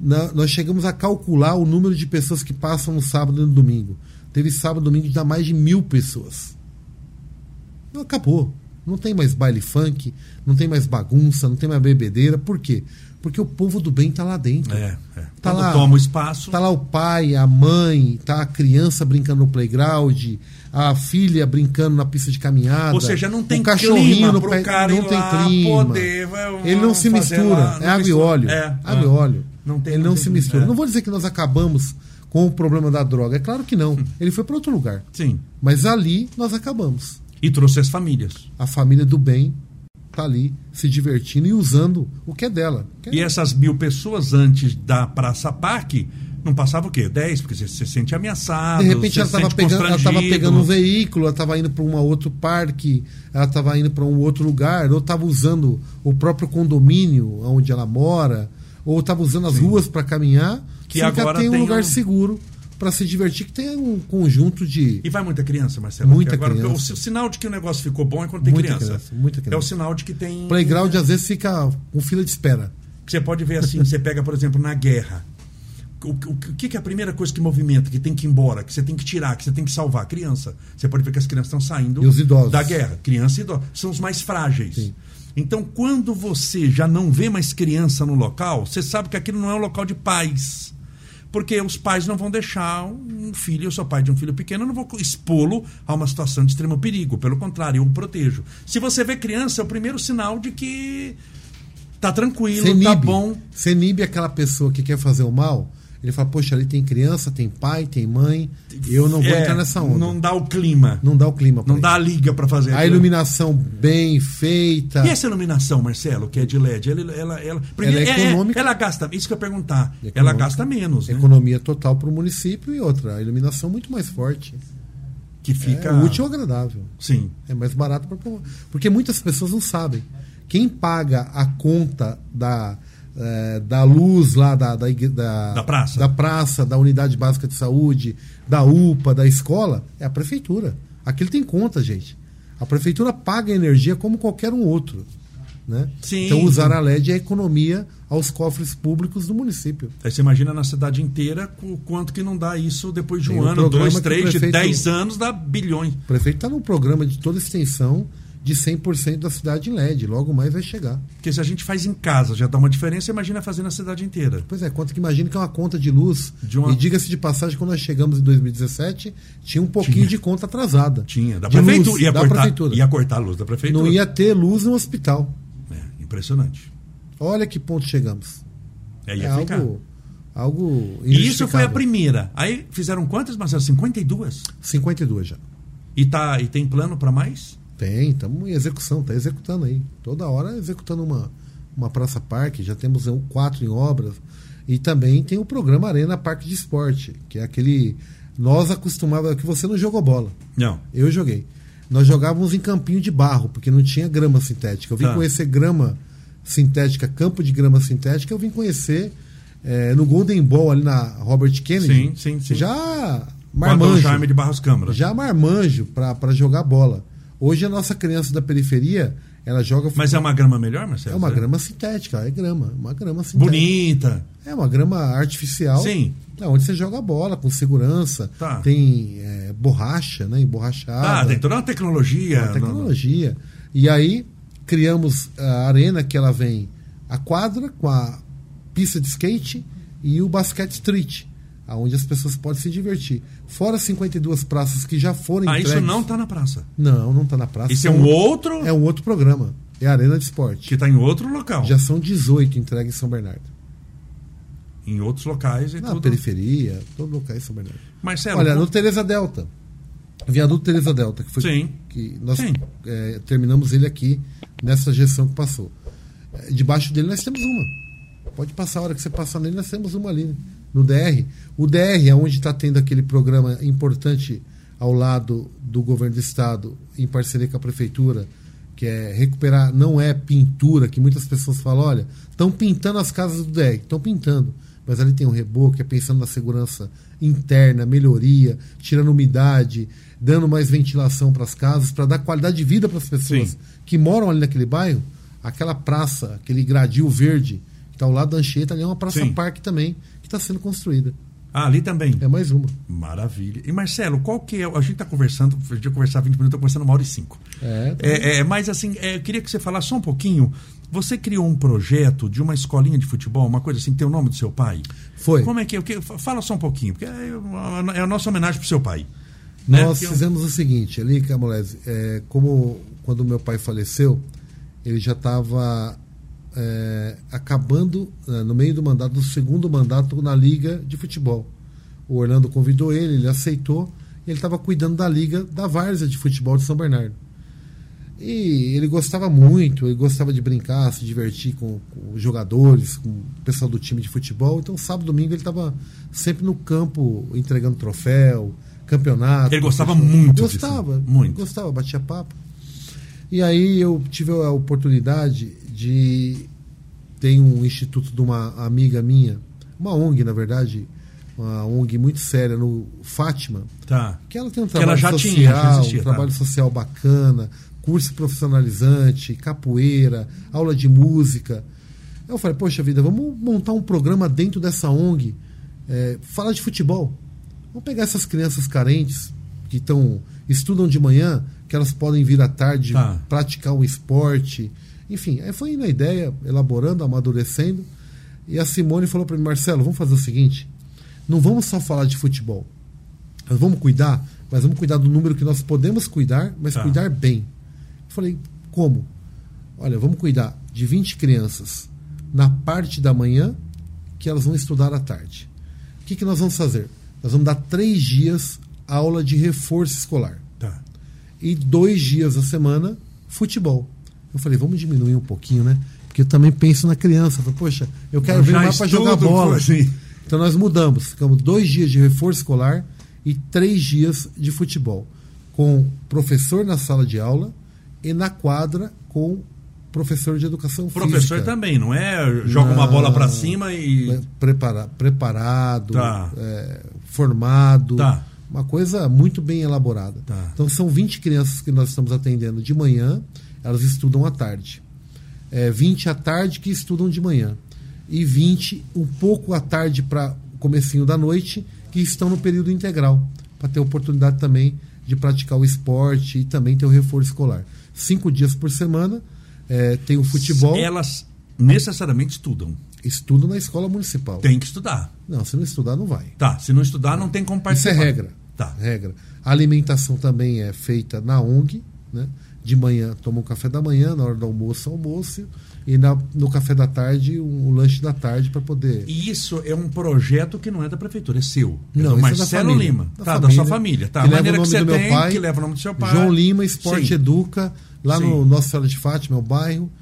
Na- nós chegamos a calcular o número de pessoas que passam no sábado e no domingo. Teve sábado e domingo de dar mais de mil pessoas. Não acabou. Não tem mais baile funk, não tem mais bagunça, não tem mais bebedeira. Por quê? Porque o povo do bem está lá dentro. É, é. Tá Quando lá- toma o espaço. Tá lá o pai, a mãe, tá a criança brincando no playground, a filha brincando na pista de caminhada. Ou seja, não tem o cachorrinho clima no pé, cara não tem clima. poder, Ele não se mistura, lá, é não água e mistura. óleo. É, água e óleo. Não tem- Ele não não, tem- se mistura. é. Não vou dizer que nós acabamos com o problema da droga. É claro que não. Ele foi para outro lugar. Sim. Mas ali nós acabamos. E trouxe as famílias. A família do bem tá ali se divertindo e usando o que é dela. Que é- E essas mil pessoas antes da Praça Parque não passava o quê? 10, porque você se sente ameaçado. De repente ela estava pegando, ela pegando um veículo, ela estava indo para um outro parque, ela estava indo para um outro lugar, ou estava usando o próprio condomínio onde ela mora, ou estava usando as ruas para caminhar. Que agora tem um tem lugar um- seguro para se divertir, que tem um conjunto de. E vai muita criança, Marcelo? Muita agora, criança. O, sinal de que o negócio ficou bom é quando tem Muita criança. criança, muita É o criança. sinal de que tem. Playground às vezes fica com fila de espera. Que você pode ver assim, você pega, por exemplo, na guerra. O, o- o que, que é a primeira coisa que movimenta, que tem que ir embora, que você tem que tirar, que você tem que salvar? Criança. Você pode ver que as crianças estão saindo os idosos. da guerra. Criança e idosos. São os mais frágeis. Sim. Então, quando você já não vê mais criança no local, você sabe que aquilo não é um local de paz. Porque os pais não vão deixar um filho, eu sou pai de um filho pequeno, eu não vou expô-lo a uma situação de extremo perigo. Pelo contrário, eu o protejo. Se você vê criança, é o primeiro sinal de que tá tranquilo, Você tá bom. Você inibe aquela pessoa que quer fazer o mal. Ele fala, poxa, ali tem criança, tem pai, tem mãe. Eu não vou É, entrar nessa onda. Não dá o clima. Não dá o clima Não dá a liga para fazer A iluminação bem feita. E essa iluminação, Marcelo, que é de LED, ela, ela, ela, primeiro, Ela é econômica. ela gasta, isso que eu ia perguntar, É ela econômica. gasta menos, né? Economia total para o município e outra, a iluminação muito mais forte. Que fica É útil ou agradável. Sim. É mais barato pra, porque muitas pessoas não sabem. Quem paga a conta da, eh, da luz lá da, da, da, Da praça. da praça, da unidade básica de saúde, da UPA, da escola, é a prefeitura. Aquilo tem conta, gente. A prefeitura paga a energia como qualquer um outro. Né? Sim. Então usar a LED é economia aos cofres públicos do município. Aí você imagina na cidade inteira o quanto que não dá isso depois de Tem um um ano, dois, três, de prefeito- dez anos, dá bilhões. O prefeito está num programa de toda extensão de 100% da cidade em LED. Logo mais vai chegar. Porque se a gente faz em casa já dá uma diferença, imagina fazer na cidade inteira. Pois é, quanto que imagina que é uma conta de luz. De uma- E diga-se de passagem, quando nós chegamos em 2017, tinha um pouquinho Tinha. de conta atrasada. Tinha, da prefeitura. luz, ia, da cortar, prefeitura. ia cortar a luz da prefeitura. Não ia ter luz no hospital. É, impressionante. Olha que ponto chegamos. É, É algo, algo E isso foi a primeira. Aí fizeram quantas, Marcelo? 52? 52 já. E, tá, e tem plano para mais? Tem, estamos em execução, está executando aí. Toda hora executando uma, uma praça parque, já temos um, quatro em obras. E também tem o programa Arena Parque de Esporte, que é aquele. Nós acostumávamos. que você não jogou bola. Não. Eu joguei. Nós jogávamos em campinho de barro, porque não tinha grama sintética. Eu vim Tá. conhecer grama sintética, campo de grama sintética, eu vim conhecer eh, no Golden Ball ali na Robert Kennedy. Sim, sim, sim. Já Marmanjo. Jaime de Barros Câmara. Já marmanjo para jogar bola. Hoje a nossa criança da periferia, ela joga Mas é uma grama melhor, Marcelo? é uma Você- grama sintética, é grama, uma grama sintética. Bonita. É uma grama artificial. Sim. É onde você joga bola com segurança. Tá. Tem é, borracha, né? Emborrachada. Ah, tem toda uma tecnologia. uma tecnologia. E aí criamos a arena que ela vem a quadra com a pista de skate e o basquete street, aonde as pessoas podem se divertir. Fora 52 praças que já foram Ah, entregues. isso não tá na praça. Não, não está na praça. Isso é um outro É um outro programa. É a Arena de Esporte. que tá em outro local. Já são 18 entregues em São Bernardo. Em outros locais e Na tudo. periferia, todo local em São Bernardo. Marcelo, Olha, no Teresa Delta. Viaduto Teresa Delta, que foi Sim. que nós é, terminamos ele aqui nessa gestão que passou. É, Debaixo dele nós temos uma. Pode passar a hora que você passar nele, nós temos uma ali, né? No DR. O DR é onde está tendo aquele programa importante ao lado do governo do estado, em parceria com a prefeitura, que é recuperar, não é pintura, que muitas pessoas falam, olha, estão pintando as casas do DR, estão pintando. Mas ali tem um reboco, é pensando na segurança interna, melhoria, tirando umidade, dando mais ventilação para as casas, para dar qualidade de vida para as pessoas Sim. que moram ali naquele bairro. Aquela praça, aquele gradil verde que está ao lado da Anchieta, ali é uma praça Sim. parque também, que está sendo construída. Ah, ali também? É mais uma. Maravilha. E Marcelo, qual que é. A gente está conversando, a gente conversar 20 minutos, estou conversando uma hora e cinco. É, tá É, é, mas assim, é, eu queria que você falasse só um pouquinho. Você criou um projeto de uma escolinha de futebol, uma coisa assim, tem o nome do seu pai? Foi. Como é que é? O que- Fala só um pouquinho, porque é, é a nossa homenagem pro seu pai. né? Nós Porque eu- fizemos o seguinte, ali, Camolese, é, como quando meu pai faleceu, ele já estava acabando, né, no meio do mandato, do segundo mandato na Liga de Futebol. O Orlando convidou ele, ele aceitou, e ele estava cuidando da Liga da Várzea de Futebol de São Bernardo. E ele gostava muito, ele gostava de brincar, se divertir com, com os jogadores, com o pessoal do time de futebol. Então, sábado e domingo ele estava sempre no campo entregando troféu, campeonato. Ele gostava muito disso, Gostava, muito. Gostava, batia papo. E aí eu tive a oportunidade de. Tem um instituto de uma amiga minha, uma ONG, na verdade, uma ONG muito séria no Fátima, Tá. que ela tem um trabalho já tinha, social, existia, um tá. trabalho social bacana, curso profissionalizante, capoeira, aula de música. Eu falei, poxa vida, vamos montar um programa dentro dessa ONG, é, falar de futebol. Vamos pegar essas crianças carentes que estão estudam de manhã, que elas podem vir à tarde Tá. praticar um esporte. Enfim, aí foi indo a ideia, elaborando, amadurecendo. E a Simone falou para mim, Marcelo, vamos fazer o seguinte: não vamos só falar de futebol. Nós vamos cuidar, mas vamos cuidar do número que nós podemos cuidar, mas Tá. cuidar bem. Eu falei, como? Olha, vamos cuidar de 20 crianças na parte da manhã, que elas vão estudar à tarde. O que, que nós vamos fazer? Nós vamos dar três dias aula de reforço escolar. E dois dias a semana futebol. Eu falei, vamos diminuir um pouquinho, né? Porque eu também penso na criança. Eu falei, Poxa, eu quero Eu vir mais para jogar bola. assim. Então nós mudamos. Ficamos dois dias de reforço escolar e três dias de futebol. Com professor na sala de aula e na quadra com professor de educação Professor física. também, não é? Joga uma bola pra cima e. Prepara- preparado, Tá. é, formado, Tá. Uma coisa muito bem elaborada. Tá. Então são 20 crianças que nós estamos atendendo de manhã, elas estudam à tarde. É, 20 à tarde que estudam de manhã. E 20 um pouco à tarde para o comecinho da noite, que estão no período integral, para ter oportunidade também de praticar o esporte e também ter o reforço escolar. Cinco dias por semana, é, tem o futebol, Elas necessariamente estudam. Estudo na escola municipal. Tem que estudar. Não, se não estudar, não vai. Tá. Se não estudar, não tem como Isso é participar. regra. Tá. Regra. A alimentação também é feita na ONG, né? De manhã toma um café da manhã, na hora do almoço, almoço, e na- no café da tarde, um, um lanche da tarde para poder. E isso é um projeto que não é da prefeitura, é seu. É Não, do isso é da Marcelo família. Lima. Da tá, da família, sua família. Tá. que a maneira o que você do meu tem, pai, que leva o nome do seu pai. João Lima, Esporte Sim. Educa, lá Sim. no Nossa Senhora de Fátima, é o bairro.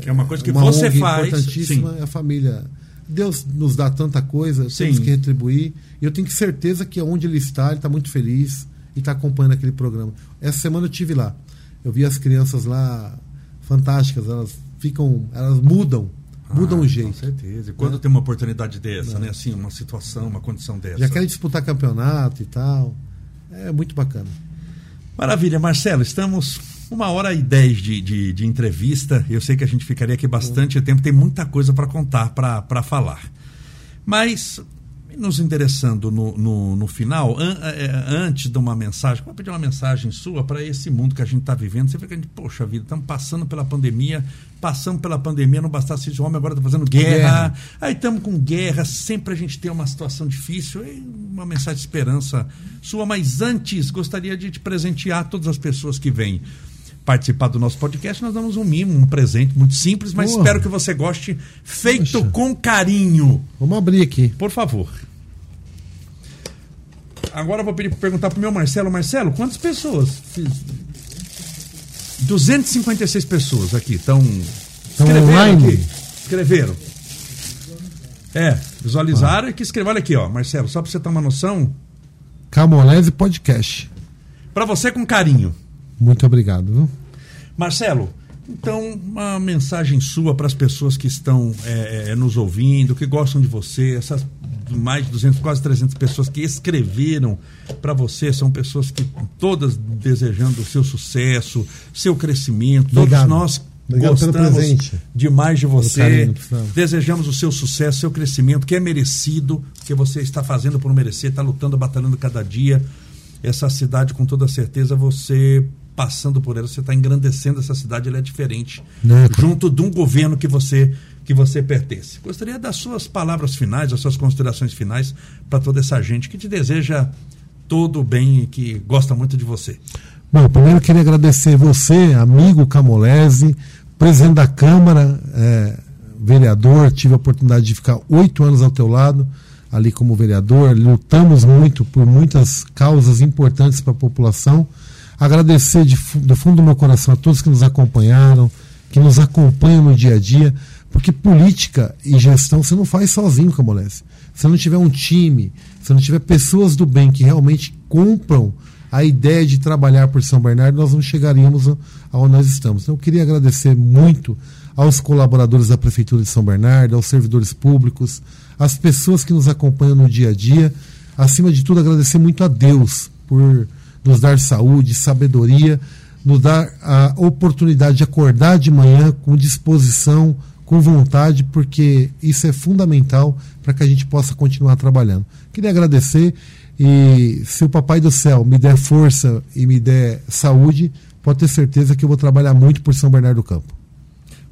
Que é uma coisa que uma você ONG faz. importantíssima, Sim. é a família. Deus nos dá tanta coisa, Sim. temos que retribuir. E eu tenho certeza que onde ele está, ele está muito feliz e está acompanhando aquele programa. Essa semana eu tive lá. Eu vi as crianças lá fantásticas, elas ficam, elas mudam, mudam Ah, o jeito. Com certeza. E quando tem uma oportunidade dessa, né? Assim, uma situação, uma condição dessa. Já querem disputar campeonato e tal. É muito bacana. Maravilha, Marcelo, estamos uma hora e dez de, de, de entrevista. Eu sei que a gente ficaria aqui bastante tempo, tem muita coisa para contar, para falar. Mas, nos interessando no, no, no final, an- eh, antes de uma mensagem, vou pedir uma mensagem sua para esse mundo que a gente está vivendo. Você vê que a gente, poxa vida, estamos passando pela pandemia, passando pela pandemia, não bastasse esse homem, agora está fazendo guerra. Guerra. Aí estamos com guerra, sempre a gente tem uma situação difícil. E uma mensagem de esperança sua, mas antes gostaria de te presentear todas as pessoas que vêm participar do nosso podcast. Nós damos um mimo, um presente muito simples, mas Porra. espero que você goste, feito Poxa. com carinho. Vamos abrir aqui. Por favor. Agora eu vou pedir, perguntar pro meu Marcelo. Marcelo, quantas pessoas? 256 pessoas aqui estão. Escreveram online? aqui. Escreveram. É, visualizaram e que escreveram. Olha aqui, ó, Marcelo, só pra você ter uma noção. Camolese Podcast. Pra você com carinho. Muito obrigado. Viu? Marcelo, então, uma mensagem sua para as pessoas que estão é, é, nos ouvindo, que gostam de você, essas mais de 200, quase 300 pessoas que escreveram para você, são pessoas que todas desejando o seu sucesso, seu crescimento, todos Obrigado. nós Obrigado Gostamos demais de você. Desejamos o seu sucesso, seu crescimento, que é merecido, que você está fazendo por merecer, está lutando, batalhando cada dia. Essa cidade, com toda certeza, você passando por ela, você está engrandecendo essa cidade, ela é diferente. Né? Junto de um governo que você que você pertence. Gostaria das suas palavras finais, das suas considerações finais para toda essa gente que te deseja todo o bem e que gosta muito de você. Bom, primeiro eu queria agradecer você, amigo Camolese, presidente da Câmara, é, vereador, tive a oportunidade de ficar oito anos ao teu lado, ali como vereador, lutamos muito por muitas causas importantes para a população. Agradecer de, do fundo do meu coração a todos que nos acompanharam, que nos acompanham no dia a dia, porque política e gestão você não faz sozinho, Camolese. Se não tiver um time, se não tiver pessoas do bem que realmente compram a ideia de trabalhar por São Bernardo, nós não chegaríamos aonde nós estamos. Então, eu queria agradecer muito aos colaboradores da Prefeitura de São Bernardo, aos servidores públicos, às pessoas que nos acompanham no dia a dia. Acima de tudo, agradecer muito a Deus por nos dar saúde, sabedoria, nos dar a oportunidade de acordar de manhã com disposição, com vontade, porque isso é fundamental para que a gente possa continuar trabalhando. Queria agradecer e se o Papai do Céu me der força e me der saúde, pode ter certeza que eu vou trabalhar muito por São Bernardo do Campo.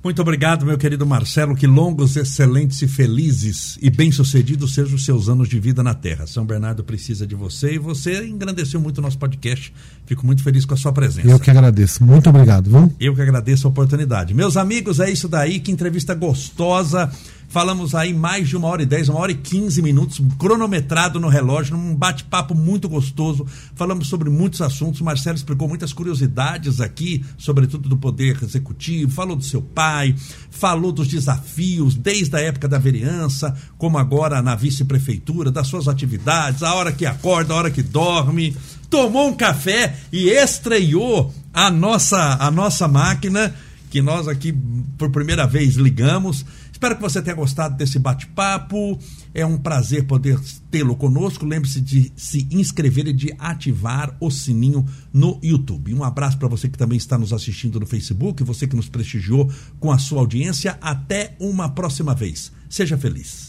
Muito obrigado, meu querido Marcelo. Que longos, excelentes e felizes e bem-sucedidos sejam os seus anos de vida na Terra. São Bernardo precisa de você e você engrandeceu muito o nosso podcast. Fico muito feliz com a sua presença. Eu que agradeço. Muito obrigado. Vamos? Eu que agradeço a oportunidade. Meus amigos, é isso daí. Que entrevista gostosa. Falamos aí mais de uma hora e dez, uma hora e quinze minutos, cronometrado no relógio, num bate-papo muito gostoso. Falamos sobre muitos assuntos. O Marcelo explicou muitas curiosidades aqui, sobretudo do Poder Executivo, falou do seu pai, falou dos desafios desde a época da vereança, como agora na vice-prefeitura, das suas atividades, a hora que acorda, a hora que dorme. Tomou um café e estreou a nossa, a nossa máquina, que nós aqui por primeira vez ligamos Espero que você tenha gostado desse bate-papo. É um prazer poder tê-lo conosco. Lembre-se de se inscrever e de ativar o sininho no YouTube. Um abraço para você que também está nos assistindo no Facebook, você que nos prestigiou com a sua audiência. Até uma próxima vez. Seja feliz.